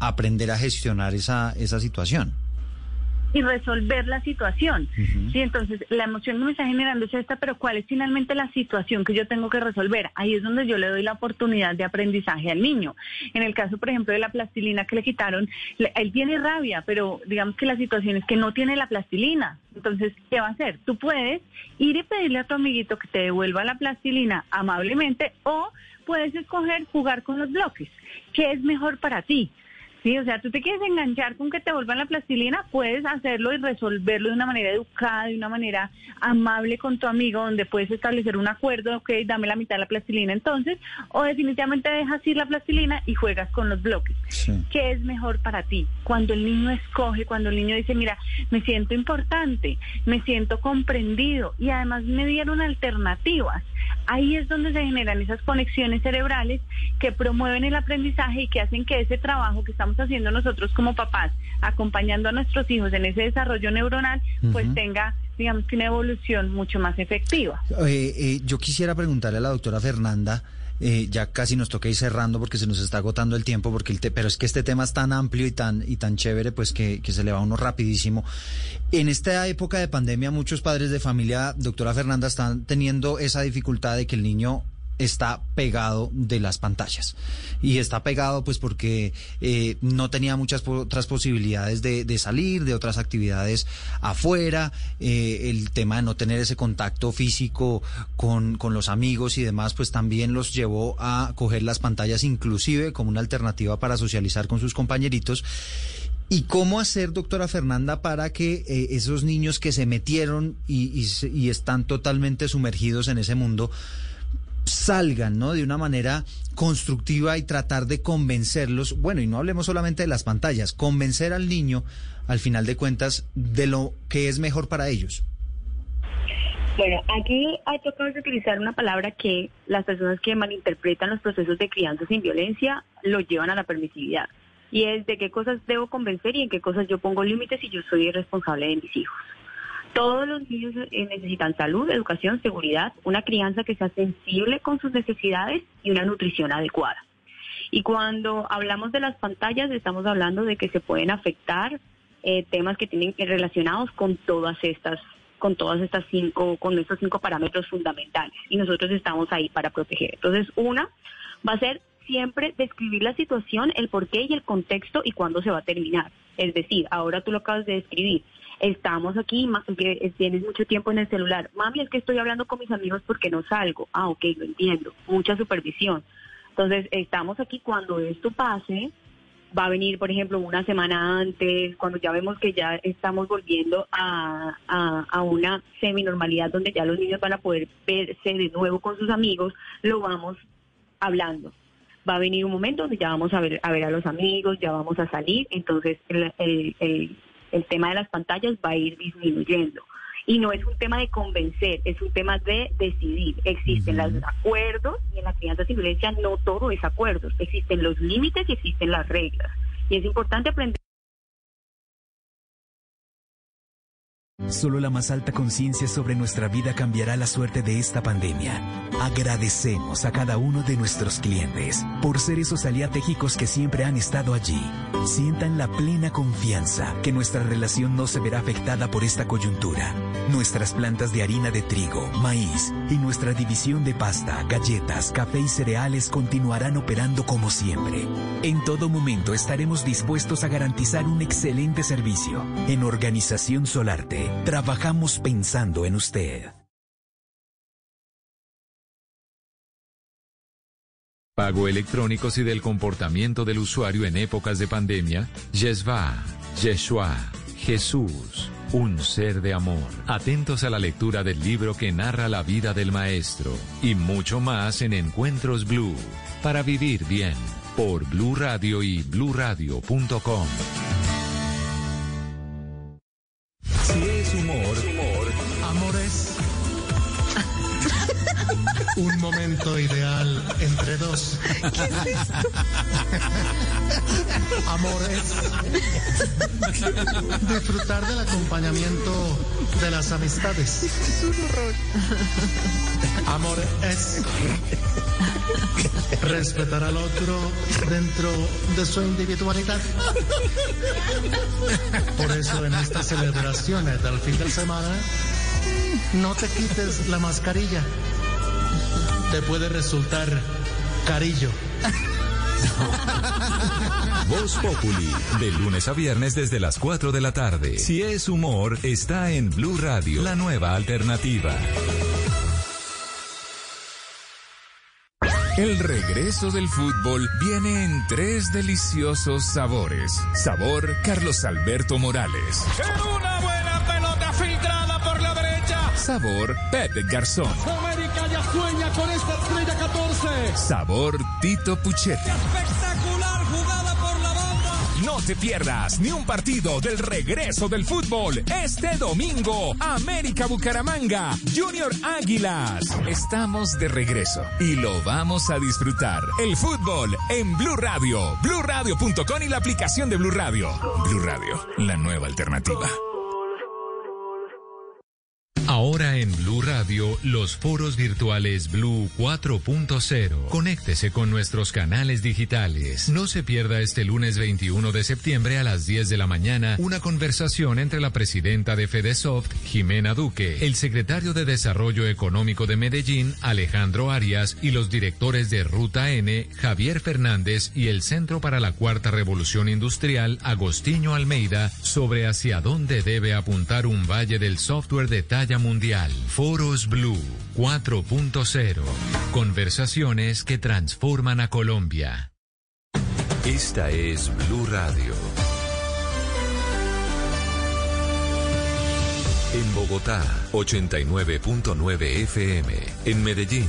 aprender a gestionar esa esa situación y resolver la situación. Sí, entonces la emoción que me está generando es esta, pero ¿cuál es finalmente la situación que yo tengo que resolver? Ahí es donde yo le doy la oportunidad de aprendizaje al niño. En el caso, por ejemplo, de la plastilina que le quitaron, él tiene rabia, pero digamos que la situación es que no tiene la plastilina. Entonces, ¿qué va a hacer? Tú puedes ir y pedirle a tu amiguito que te devuelva la plastilina amablemente o puedes escoger jugar con los bloques. ¿Qué es mejor para ti? Sí, o sea, tú te quieres enganchar con que te vuelvan la plastilina, puedes hacerlo y resolverlo de una manera educada, de una manera amable con tu amigo, donde puedes establecer un acuerdo, ok, dame la mitad de la plastilina entonces, o definitivamente dejas ir la plastilina y juegas con los bloques. ¿Qué es mejor para ti? Cuando el niño escoge, cuando el niño dice, mira, me siento importante, me siento comprendido y además me dieron alternativas. Ahí es donde se generan esas conexiones cerebrales que promueven el aprendizaje y que hacen que ese trabajo que estamos haciendo nosotros como papás, acompañando a nuestros hijos en ese desarrollo neuronal, pues tenga, digamos que una evolución mucho más efectiva. Eh, eh, yo quisiera preguntarle a la doctora Fernanda, eh, ya casi nos toca ir cerrando porque se nos está agotando el tiempo, porque el te- pero es que este tema es tan amplio y tan, y tan chévere, pues que, que se le va a uno rapidísimo. En esta época de pandemia, muchos padres de familia, doctora Fernanda, están teniendo esa dificultad de que el niño está pegado de las pantallas. Y está pegado pues porque eh, no tenía muchas otras posibilidades de, salir, de otras actividades afuera, eh, el tema de no tener ese contacto físico con, con los amigos y demás, pues también los llevó a coger las pantallas inclusive como una alternativa para socializar con sus compañeritos. ¿Y cómo hacer, doctora Fernanda, para que eh, esos niños que se metieron y, y están totalmente sumergidos en ese mundo salgan, ¿no? De una manera constructiva y tratar de convencerlos, bueno, y no hablemos solamente de las pantallas, convencer al niño, al final de cuentas, de lo que es mejor para ellos. Bueno, aquí hay tocado utilizar una palabra que las personas que malinterpretan los procesos de crianza sin violencia lo llevan a la permisividad. Y es de qué cosas debo convencer y en qué cosas yo pongo límites y yo soy responsable de mis hijos. Todos los niños eh, necesitan salud, educación, seguridad, una crianza que sea sensible con sus necesidades y una nutrición adecuada. Y cuando hablamos de las pantallas, estamos hablando de que se pueden afectar eh, temas que tienen que relacionados con todas estas, con todas estas cinco, con estos cinco parámetros fundamentales. Y nosotros estamos ahí para proteger. Entonces, una va a ser siempre describir la situación, el porqué y el contexto y cuándo se va a terminar. Es decir, ahora tú lo acabas de describir. Estamos aquí, ma- que eh, tienes mucho tiempo en el celular. Mami, es que estoy hablando con mis amigos porque no salgo. Ah, ok, lo entiendo. Mucha supervisión. Entonces, estamos aquí cuando esto pase, va a venir, por ejemplo, una semana antes, cuando ya vemos que ya estamos volviendo a, a, a una seminormalidad donde ya los niños van a poder verse de nuevo con sus amigos, lo vamos hablando. Va a venir un momento donde ya vamos a ver a, ver a los amigos, ya vamos a salir, entonces el, el, el, el tema de las pantallas va a ir disminuyendo. Y no es un tema de convencer, es un tema de decidir. Existen los acuerdos y en la crianza sin violencia no todo es acuerdos. Existen los límites y existen las reglas. Y es importante aprender. Solo la más alta conciencia sobre nuestra vida cambiará la suerte de esta pandemia. Agradecemos a cada uno de nuestros clientes por ser esos aliatégicos que siempre han estado allí. Sientan la plena confianza que nuestra relación no se verá afectada por esta coyuntura. Nuestras plantas de harina de trigo, maíz y nuestra división de pasta, galletas, café y cereales continuarán operando como siempre. En todo momento estaremos dispuestos a garantizar un excelente servicio. En Organización Solarte, trabajamos pensando en usted. Pago electrónicos y del comportamiento del usuario en épocas de pandemia, Yeshua, Yeshua, Jesús, un ser de amor. Atentos a la lectura del libro que narra la vida del maestro y mucho más en Encuentros Blue, para vivir bien, por Blue Radio y bluradio.com. Si es humor, Un momento ideal entre dos. ¿Qué es esto? Amor es. Disfrutar del acompañamiento de las amistades. Es un horror. Amor es. Respetar al otro dentro de su individualidad. Por eso en estas celebraciones del fin de semana, no te quites la mascarilla. Te puede resultar carillo. Voz Populi, de lunes a viernes desde las 4 de la tarde. Si es humor, está en Blue Radio, la nueva alternativa. El regreso del fútbol viene en tres deliciosos sabores. Sabor Carlos Alberto Morales. Una buena pelota filtrada por la derecha. Sabor Pepe Garzón. América sueña con esta estrella 14. Sabor Tito Puchetti. Espectacular jugada por la banda. No te pierdas ni un partido del regreso del fútbol este domingo. América Bucaramanga, Junior Águilas. Estamos de regreso y lo vamos a disfrutar. El fútbol en Blue Radio, bluradio.com y la aplicación de Blue Radio. Blue Radio, la nueva alternativa. En Blue Radio, los foros virtuales Blue 4.0. Conéctese con nuestros canales digitales. No se pierda este lunes 21 de septiembre a las 10 de la mañana una conversación entre la presidenta de Fedesoft, Jimena Duque, el secretario de Desarrollo Económico de Medellín, Alejandro Arias, y los directores de Ruta N, Javier Fernández, y el Centro para la Cuarta Revolución Industrial, Agostinho Almeida, sobre hacia dónde debe apuntar un valle del software de talla mundial. Foros Blue 4.0. Conversaciones que transforman a Colombia. Esta es Blue Radio. En Bogotá, 89.9 FM. En Medellín,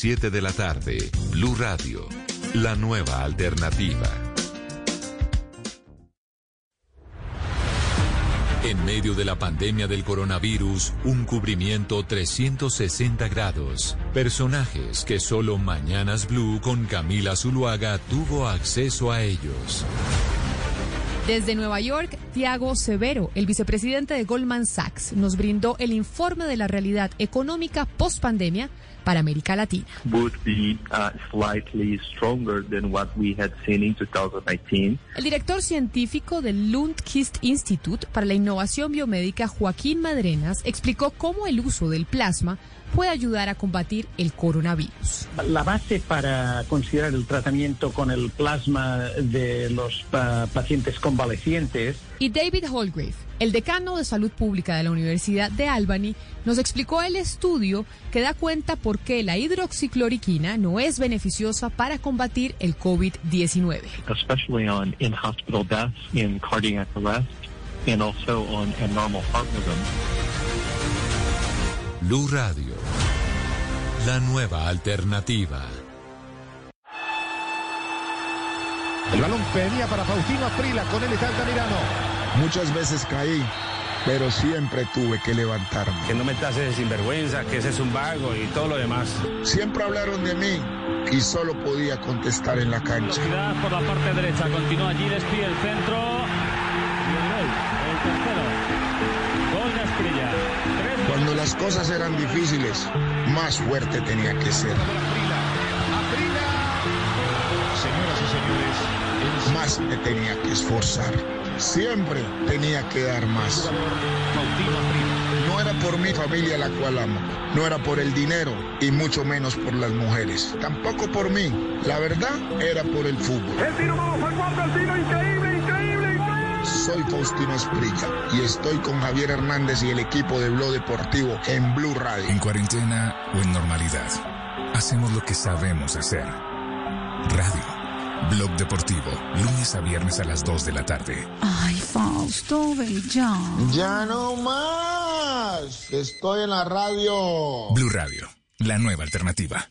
7 de la tarde, Blue Radio, la nueva alternativa. En medio de la pandemia del coronavirus, un cubrimiento 360 grados. Personajes que solo Mañanas Blue con Camila Zuluaga tuvo acceso a ellos. Desde Nueva York, Tiago Severo, el vicepresidente de Goldman Sachs, nos brindó el informe de la realidad económica post-pandemia para América Latina. would be slightly stronger than what we had seen in 2019. El director científico del Lundquist Institute para la Innovación Biomédica, Joaquín Madrenas, explicó cómo el uso del plasma puede ayudar a combatir el coronavirus. La base para considerar el tratamiento con el plasma de los pa- pacientes convalecientes Y David Holgrave, el decano de salud pública de la Universidad de Albany, nos explicó el estudio que da cuenta por qué la hidroxicloroquina no es beneficiosa para combatir el COVID-19. especially on in-hospital deaths, in cardiac arrest, and also on abnormal heart rhythm. Blue Radio, la nueva alternativa. El balón venía para Faustino Aprila, con él está Altamirano. Muchas veces caí, pero siempre tuve que levantarme. Que no me tases de sinvergüenza, que ese es un vago y todo lo demás. Siempre hablaron de mí y solo podía contestar en la cancha. Velocidad por la parte derecha, continúa allí Despi, el centro. Las cosas eran difíciles, más fuerte tenía que ser. Señoras y señores, Más me tenía que esforzar. Siempre tenía que dar más. No era por mi familia la cual amo, no era por el dinero y mucho menos por las mujeres. Tampoco por mí. La verdad era por el fútbol. El tiro, vamos al cuarto, el tiro, increíble. Soy Faustino Esprilla y estoy con Javier Hernández y el equipo de Blog Deportivo en Blue Radio. En cuarentena o en normalidad, hacemos lo que sabemos hacer. Radio. Blog Deportivo. Lunes a viernes a las 2 de la tarde. Ay, Fausto, ven ya. Ya no más. Estoy en la radio. Blue Radio. La nueva alternativa.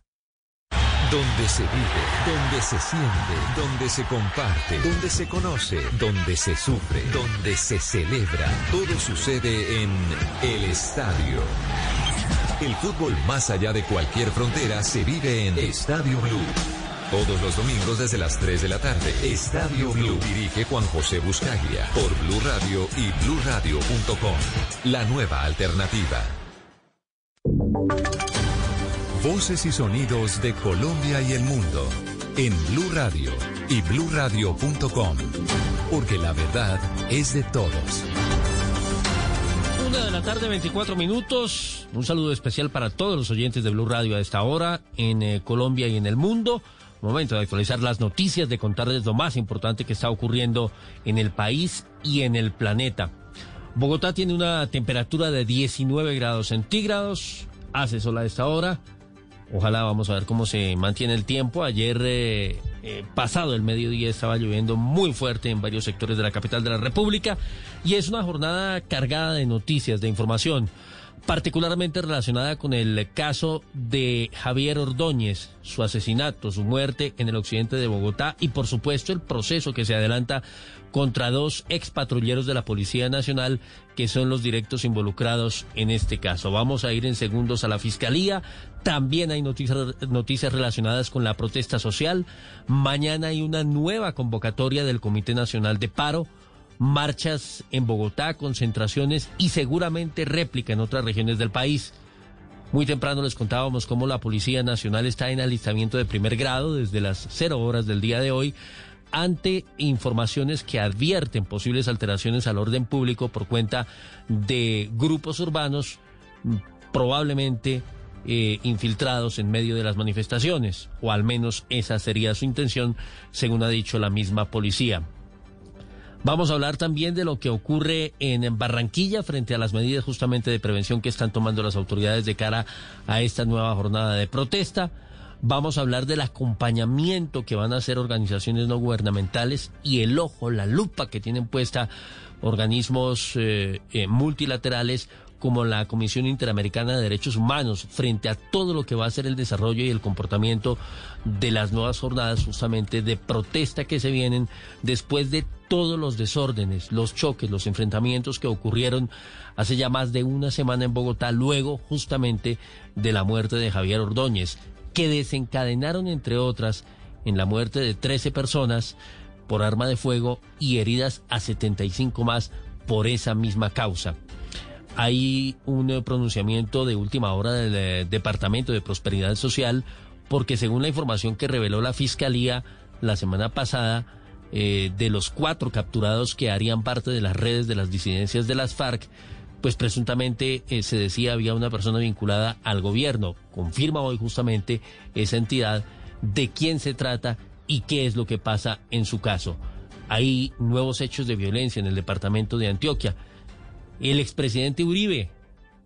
Donde se vive, donde se siente, donde se comparte, donde se conoce, donde se sufre, donde se celebra. Todo sucede en El Estadio. El fútbol más allá de cualquier frontera se vive en Estadio Blue. Todos los domingos desde las 3 de la tarde. Estadio Blue. Dirige Juan José Buscaglia. Por Blue Radio y bluradio.com. La nueva alternativa. Voces y sonidos de Colombia y el mundo en Blue Radio y bluradio.com, porque la verdad es de todos. Una de la tarde, 24 minutos. Un saludo especial para todos los oyentes de Blue Radio a esta hora en eh, Colombia y en el mundo. Momento de actualizar las noticias, de contarles lo más importante que está ocurriendo en el país y en el planeta. Bogotá tiene una temperatura de 19 grados centígrados. Hace sol a esta hora. Ojalá vamos a ver cómo se mantiene el tiempo. Ayer eh, eh, pasado el mediodía estaba lloviendo muy fuerte en varios sectores de la capital de la República y es una jornada cargada de noticias, de información, particularmente relacionada con el caso de Javier Ordóñez, su asesinato, su muerte en el occidente de Bogotá y por supuesto el proceso que se adelanta contra dos ex patrulleros de la Policía Nacional que son los directos involucrados en este caso. Vamos a ir en segundos a la Fiscalía. También hay noticias, noticias relacionadas con la protesta social. Mañana hay una nueva convocatoria del Comité Nacional de Paro. Marchas en Bogotá, concentraciones y seguramente réplica en otras regiones del país. Muy temprano les contábamos cómo la Policía Nacional está en alistamiento de primer grado desde las cero horas del día de hoy ante informaciones que advierten posibles alteraciones al orden público por cuenta de grupos urbanos probablemente eh, infiltrados en medio de las manifestaciones, o al menos esa sería su intención, según ha dicho la misma policía. Vamos a hablar también de lo que ocurre en Barranquilla frente a las medidas justamente de prevención que están tomando las autoridades de cara a esta nueva jornada de protesta. Vamos a hablar del acompañamiento que van a hacer organizaciones no gubernamentales y el ojo, la lupa que tienen puesta organismos eh, eh, multilaterales como la Comisión Interamericana de Derechos Humanos frente a todo lo que va a ser el desarrollo y el comportamiento de las nuevas jornadas justamente de protesta que se vienen después de todos los desórdenes, los choques, los enfrentamientos que ocurrieron hace ya más de una semana en Bogotá, luego justamente de la muerte de Javier Ordóñez, que desencadenaron, entre otras, en la muerte de 13 personas por arma de fuego y heridas a 75 más por esa misma causa. Hay un eh, pronunciamiento de última hora del eh, Departamento de Prosperidad Social, porque según la información que reveló la Fiscalía la semana pasada, eh, de los cuatro capturados que harían parte de las redes de las disidencias de las FARC, pues presuntamente se decía había una persona vinculada al gobierno. Confirma hoy justamente esa entidad de quién se trata y qué es lo que pasa en su caso. Hay nuevos hechos de violencia en el departamento de Antioquia. El expresidente Uribe,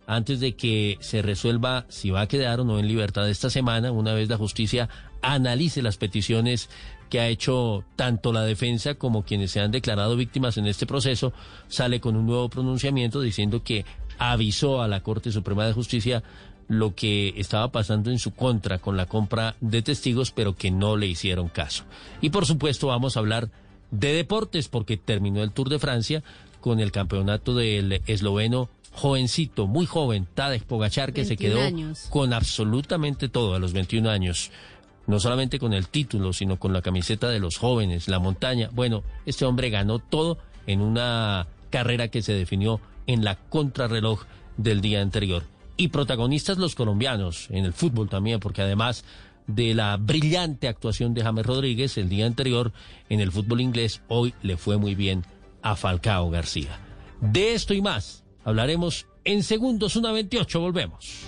antes de que se resuelva si va a quedar o no en libertad esta semana, una vez la justicia analice las peticiones que ha hecho tanto la defensa como quienes se han declarado víctimas en este proceso, sale con un nuevo pronunciamiento diciendo que avisó a la Corte Suprema de Justicia lo que estaba pasando en su contra con la compra de testigos, pero que no le hicieron caso. Y por supuesto vamos a hablar de deportes porque terminó el Tour de Francia con el campeonato del esloveno jovencito, muy joven, Tadej Pogachar, que se quedó con absolutamente todo a los 21 años. No solamente con el título, sino con la camiseta de los jóvenes, la montaña. Bueno, este hombre ganó todo en una carrera que se definió en la contrarreloj del día anterior. Y protagonistas los colombianos, en el fútbol también, porque además de la brillante actuación de James Rodríguez el día anterior en el fútbol inglés, hoy le fue muy bien a Falcao García. De esto y más hablaremos en segundos, una 28, volvemos.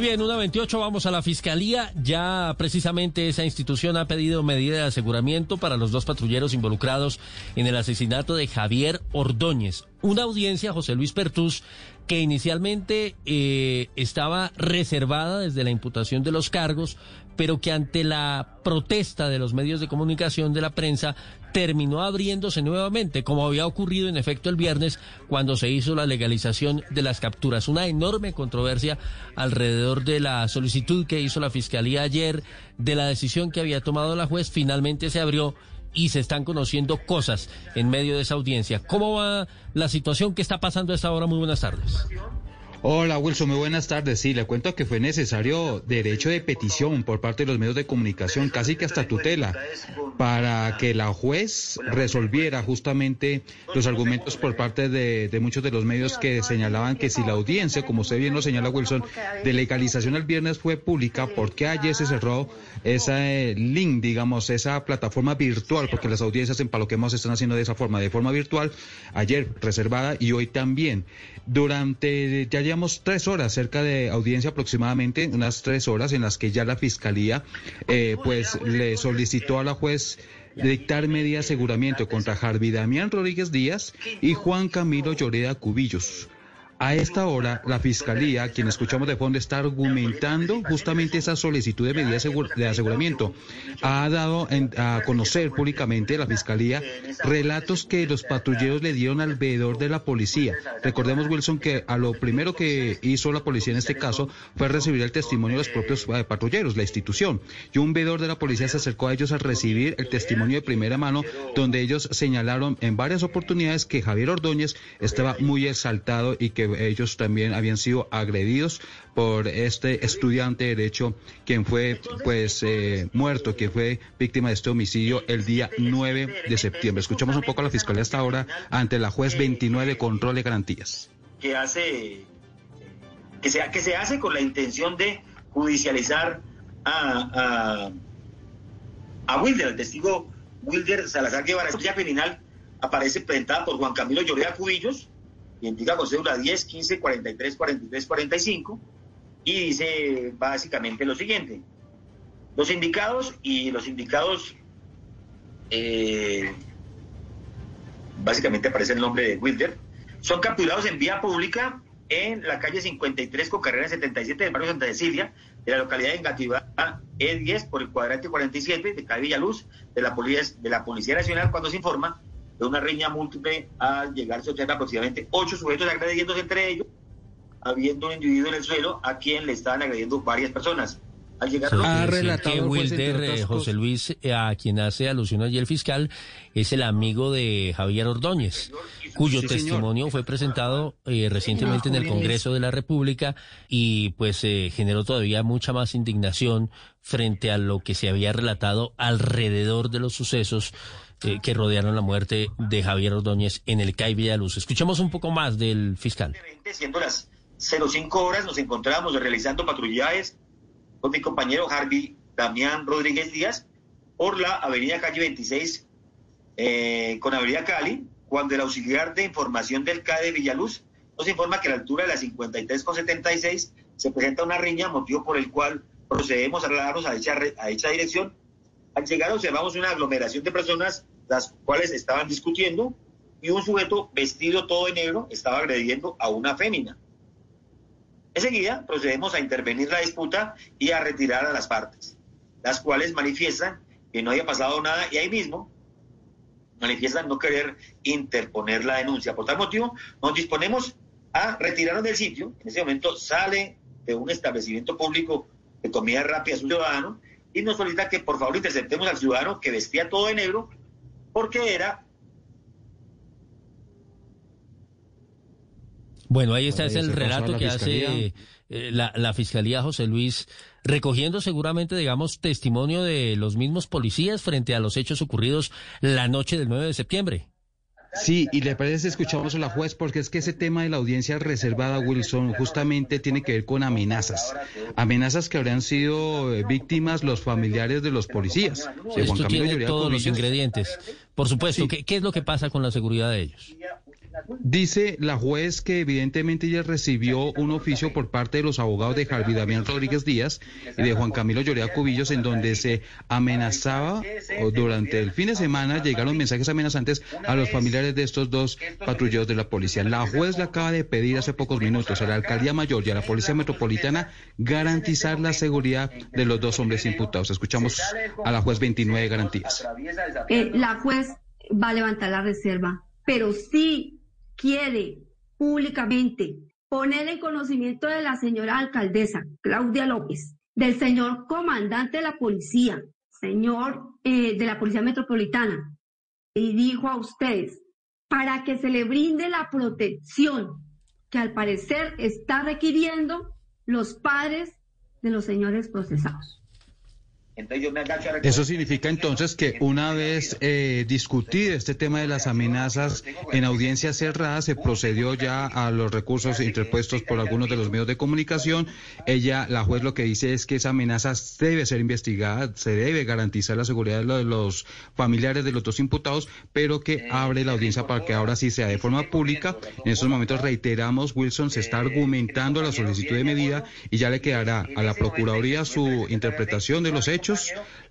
Muy bien, una 28, vamos a la fiscalía. Ya precisamente esa institución ha pedido medida de aseguramiento para los dos patrulleros involucrados en el asesinato de Javier Ordóñez. Una audiencia, José Luis Pertús, que inicialmente eh, estaba reservada desde la imputación de los cargos, pero que ante la protesta de los medios de comunicación de la prensa terminó abriéndose nuevamente, como había ocurrido en efecto el viernes cuando se hizo la legalización de las capturas. Una enorme controversia alrededor de la solicitud que hizo la Fiscalía ayer, de la decisión que había tomado la juez, finalmente se abrió y se están conociendo cosas en medio de esa audiencia. ¿Cómo va la situación que está pasando a esta hora? Muy buenas tardes. Hola Wilson, muy buenas tardes. Sí, le cuento que fue necesario derecho de petición por parte de los medios de comunicación, casi que hasta tutela, para que la juez resolviera justamente los argumentos por parte de, muchos de los medios que señalaban que si la audiencia, como usted bien lo señala Wilson, de legalización el viernes fue pública, ¿por qué ayer se cerró ese link, digamos, esa plataforma virtual? Porque las audiencias en Paloquemos están haciendo de esa forma, de forma virtual, ayer reservada y hoy también. Durante, ya llevamos tres horas, cerca de audiencia aproximadamente, unas tres horas en las que ya la fiscalía, eh, pues le solicitó a la juez dictar media de aseguramiento contra Jarvi Damián Rodríguez Díaz y Juan Camilo Lloreda Cubillos. A esta hora, la Fiscalía, quien escuchamos de fondo, está argumentando justamente esa solicitud de medida de aseguramiento. Ha dado a conocer públicamente la Fiscalía relatos que los patrulleros le dieron al veedor de la policía. Recordemos, Wilson, que a lo primero que hizo la policía en este caso fue recibir el testimonio de los propios eh, patrulleros, la institución. Y un veedor de la policía se acercó a ellos a recibir el testimonio de primera mano, donde ellos señalaron en varias oportunidades que Javier Ordóñez estaba muy exaltado y que ellos también habían sido agredidos por este estudiante de derecho quien fue pues eh, muerto, que fue víctima de este homicidio el día 9 de septiembre. Escuchamos un poco a la fiscalía hasta ahora ante la juez 29 control de garantías. Que hace que se, que se hace con la intención de judicializar a, a, Wilder, el testigo Wilder Salazar Guevara, la criminal aparece presentada por Juan Camilo Llorea Cubillos, identifica con cédula 10, 15, 43, 43, 45 y dice básicamente lo siguiente. Los indicados y los indicados, eh, básicamente aparece el nombre de Wilder, son capturados en vía pública en la calle 53 con carrera 77 del barrio Santa Cecilia, de la localidad de Engativá E10 por el cuadrante 47 de calle Villaluz de la, de la Policía Nacional cuando se informa de una riña múltiple al llegar a obtener aproximadamente ocho sujetos agrediéndose entre ellos, habiendo un individuo en el suelo a quien le estaban agrediendo varias personas. Al llegar a que Wilder, eh, José Luis, eh, a quien hace alusión allí el fiscal, es el amigo de Javier Ordóñez, cuyo testimonio fue presentado eh, recientemente en el Congreso de la República y pues generó todavía mucha más indignación frente a lo que se había relatado alrededor de los sucesos eh, que rodearon la muerte de Javier Ordóñez en el CAI Villaluz. Escuchemos un poco más del fiscal. Siendo las 05 horas, nos encontramos realizando patrullajes con mi compañero Harvey Damián Rodríguez Díaz por la avenida calle 26 eh, con avenida Cali, cuando el auxiliar de información del CAE de Villaluz nos informa que a la altura de la 53 con 76 se presenta una riña, motivo por el cual procedemos a trasladarnos a dicha, a dicha dirección. Al llegar observamos una aglomeración de personas las cuales estaban discutiendo y un sujeto vestido todo de negro estaba agrediendo a una fémina. Enseguida procedemos a intervenir la disputa y a retirar a las partes, las cuales manifiestan que no haya pasado nada y ahí mismo manifiestan no querer interponer la denuncia. Por tal motivo, nos disponemos a retirarnos del sitio. En ese momento sale de un establecimiento público de comida rápida un ciudadano y nos solicita que por favor interceptemos al ciudadano que vestía todo de negro porque era Bueno, ahí está, es el relato que hace eh, la, la Fiscalía José Luis, recogiendo seguramente, digamos, testimonio de los mismos policías frente a los hechos ocurridos la noche del 9 de septiembre. Sí, y le parece escuchamos a la juez porque es que ese tema de la audiencia reservada, Wilson, justamente tiene que ver con amenazas. Amenazas que habrían sido eh, víctimas los familiares de los policías. Esto tiene todos los ingredientes. Por supuesto, ¿qué, ¿qué es lo que pasa con la seguridad de ellos? Dice la juez que evidentemente ella recibió un oficio por parte de los abogados de Javi Damián Rodríguez Díaz y de Juan Camilo Llorea Cubillos en donde se amenazaba durante el fin de semana llegaron mensajes amenazantes a los familiares de estos dos patrulleros de la policía. La juez le acaba de pedir hace pocos minutos a la alcaldía mayor y a la policía metropolitana garantizar la seguridad de los dos hombres imputados. Escuchamos a la juez 29 garantías. Eh, la juez va a levantar la reserva, pero sí quiere públicamente poner en conocimiento de la señora alcaldesa Claudia López, del señor comandante de la policía, señor eh, de la Policía Metropolitana, y dijo a ustedes, para que se le brinde la protección que al parecer está requiriendo los padres de los señores procesados. Eso significa entonces que una vez eh, discutido este tema de las amenazas en audiencia cerrada, se procedió ya a los recursos interpuestos por algunos de los medios de comunicación. Ella, la juez, lo que dice es que esa amenaza debe ser investigada, se debe garantizar la seguridad de los familiares de los dos imputados, pero que abre la audiencia para que ahora sí sea de forma pública. En estos momentos reiteramos, Wilson se está argumentando la solicitud de medida y ya le quedará a la Procuraduría su interpretación de los hechos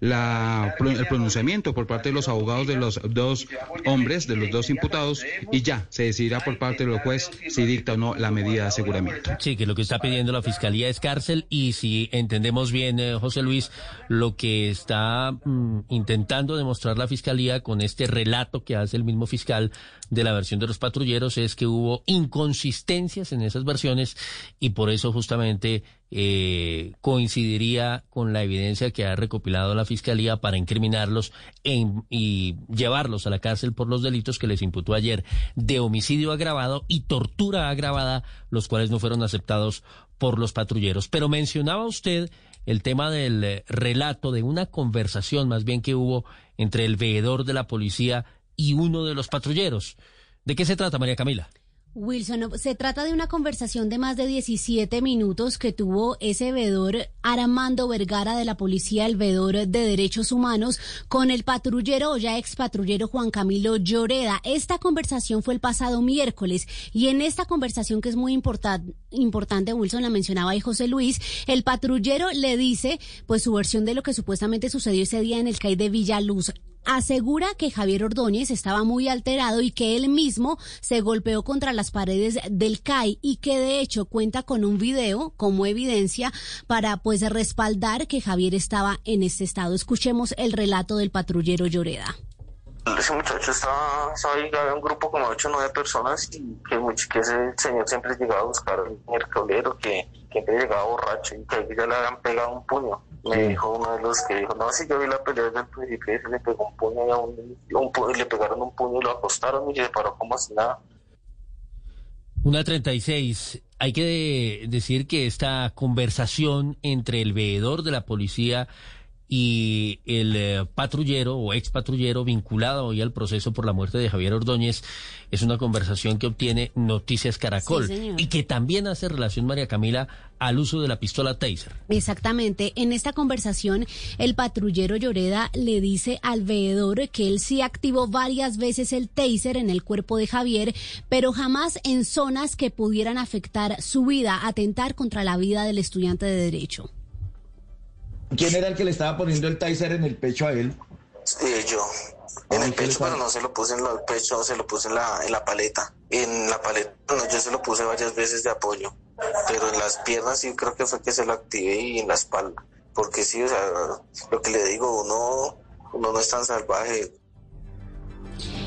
el pronunciamiento por parte de los abogados de los dos hombres, de los dos imputados, y ya se decidirá por parte del juez si dicta o no la medida de aseguramiento. Sí, que lo que está pidiendo la Fiscalía es cárcel y si entendemos bien, eh, José Luis, lo que está mm, intentando demostrar la Fiscalía con este relato que hace el mismo fiscal de la versión de los patrulleros es que hubo inconsistencias en esas versiones y por eso justamente eh, coincidiría con la evidencia que ha recopilado la Fiscalía para incriminarlos y llevarlos a la cárcel por los delitos que les imputó ayer de homicidio agravado y tortura agravada, los cuales no fueron aceptados por los patrulleros. Pero mencionaba usted el tema del eh, relato de una conversación más bien que hubo entre el veedor de la policía y uno de los patrulleros. ¿De qué se trata, María Camila? Wilson, se trata de una conversación de más de 17 minutos que tuvo ese veedor Armando Vergara de la Policía, el veedor de Derechos Humanos, con el patrullero o ya ex patrullero Juan Camilo Lloreda. Esta conversación fue el pasado miércoles y en esta conversación que es muy importante, Wilson la mencionaba ahí José Luis, el patrullero le dice pues su versión de lo que supuestamente sucedió ese día en el CAI de Villaluz asegura que Javier Ordóñez estaba muy alterado y que él mismo se golpeó contra las paredes del CAI y que de hecho cuenta con un video como evidencia para pues respaldar que Javier estaba en este estado. Escuchemos el relato del patrullero Lloreda. Ese muchacho estaba, ahí, había un grupo como 8 o 9 personas y que, que ese señor siempre llegaba a buscar el mercadero, que, siempre llegaba borracho y que ya le habían pegado un puño me dijo uno de los que dijo, no, si yo vi la pelea desde el principio se le pegó un puño y, un, un, le pegaron un puño y lo acostaron y se paró como así nada. Una 36. Hay que decir que esta conversación entre el veedor de la policía y el eh, patrullero o ex patrullero vinculado hoy al proceso por la muerte de Javier Ordóñez es una conversación que obtiene Noticias Caracol y que también hace relación, María Camila, al uso de la pistola Taser. Exactamente. En esta conversación, el patrullero Lloreda le dice al veedor que él sí activó varias veces el Taser en el cuerpo de Javier, pero jamás en zonas que pudieran afectar su vida, atentar contra la vida del estudiante de Derecho. ¿Quién era el que le estaba poniendo el Taser en el pecho a él? Sí, yo. En el pecho, pero no se lo puse en el pecho, se lo puse en la, en la paleta. En la paleta, no, yo se lo puse varias veces de apoyo. Pero en las piernas sí creo que fue que se lo activé y en la espalda. Porque sí, o sea, lo que le digo, uno, uno no es tan salvaje.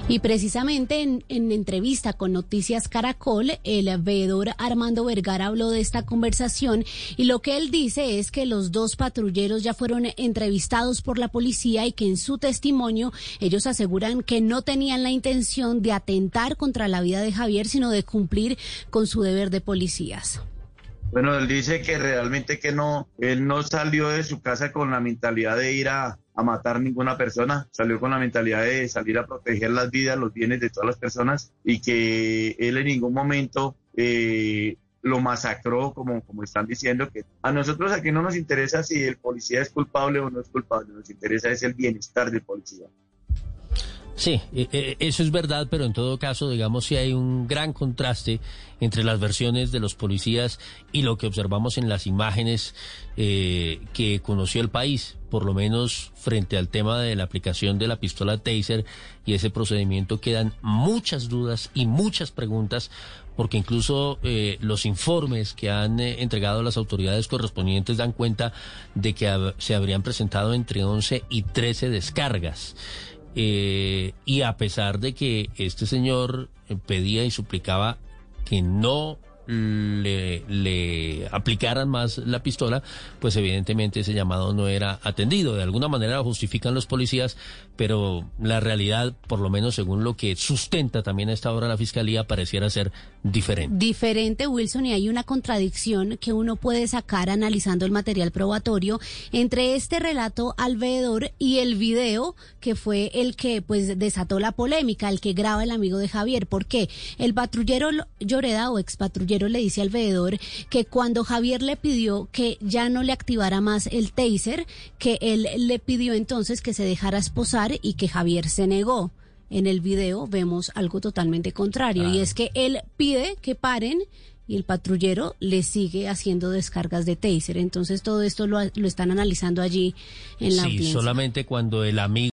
Y precisamente en, en, entrevista con Noticias Caracol, el veedor Armando Vergara habló de esta conversación y lo que él dice es que los dos patrulleros ya fueron entrevistados por la policía y que en su testimonio ellos aseguran que no tenían la intención de atentar contra la vida de Javier, sino de cumplir con su deber de policías. Bueno, él dice que realmente que no, él no salió de su casa con la mentalidad de ir a, a matar ninguna persona, salió con la mentalidad de salir a proteger las vidas, los bienes de todas las personas y que él en ningún momento eh, lo masacró, como, como están diciendo, que a nosotros aquí no nos interesa si el policía es culpable o no es culpable, nos interesa es el bienestar del policía. Sí, e, e, eso es verdad, pero en todo caso, digamos, si hay un gran contraste entre las versiones de los policías y lo que observamos en las imágenes eh, que conoció el país, por lo menos frente al tema de la aplicación de la pistola Taser y ese procedimiento quedan muchas dudas y muchas preguntas, porque incluso eh, los informes que han eh, entregado las autoridades correspondientes dan cuenta de que se habrían presentado entre 11 y 13 descargas. Eh, y a pesar de que este señor pedía y suplicaba que no le, le, aplicaran más la pistola, pues evidentemente ese llamado no era atendido. De alguna manera lo justifican los policías, pero la realidad, por lo menos según lo que sustenta también a esta hora la fiscalía, pareciera ser diferente. Diferente, Wilson, y hay una contradicción que uno puede sacar analizando el material probatorio entre este relato al veedor y el video que fue el que pues desató la polémica, el que graba el amigo de Javier. ¿Por qué? El patrullero Lloreda o ex patrullero le dice al veedor que cuando Javier le pidió que ya no le activara más el taser, que él le pidió entonces que se dejara esposar y que Javier se negó. En el video vemos algo totalmente contrario y es que él pide que paren y el patrullero le sigue haciendo descargas de taser. Entonces todo esto lo, lo están analizando allí en la sí, solamente cuando el amigo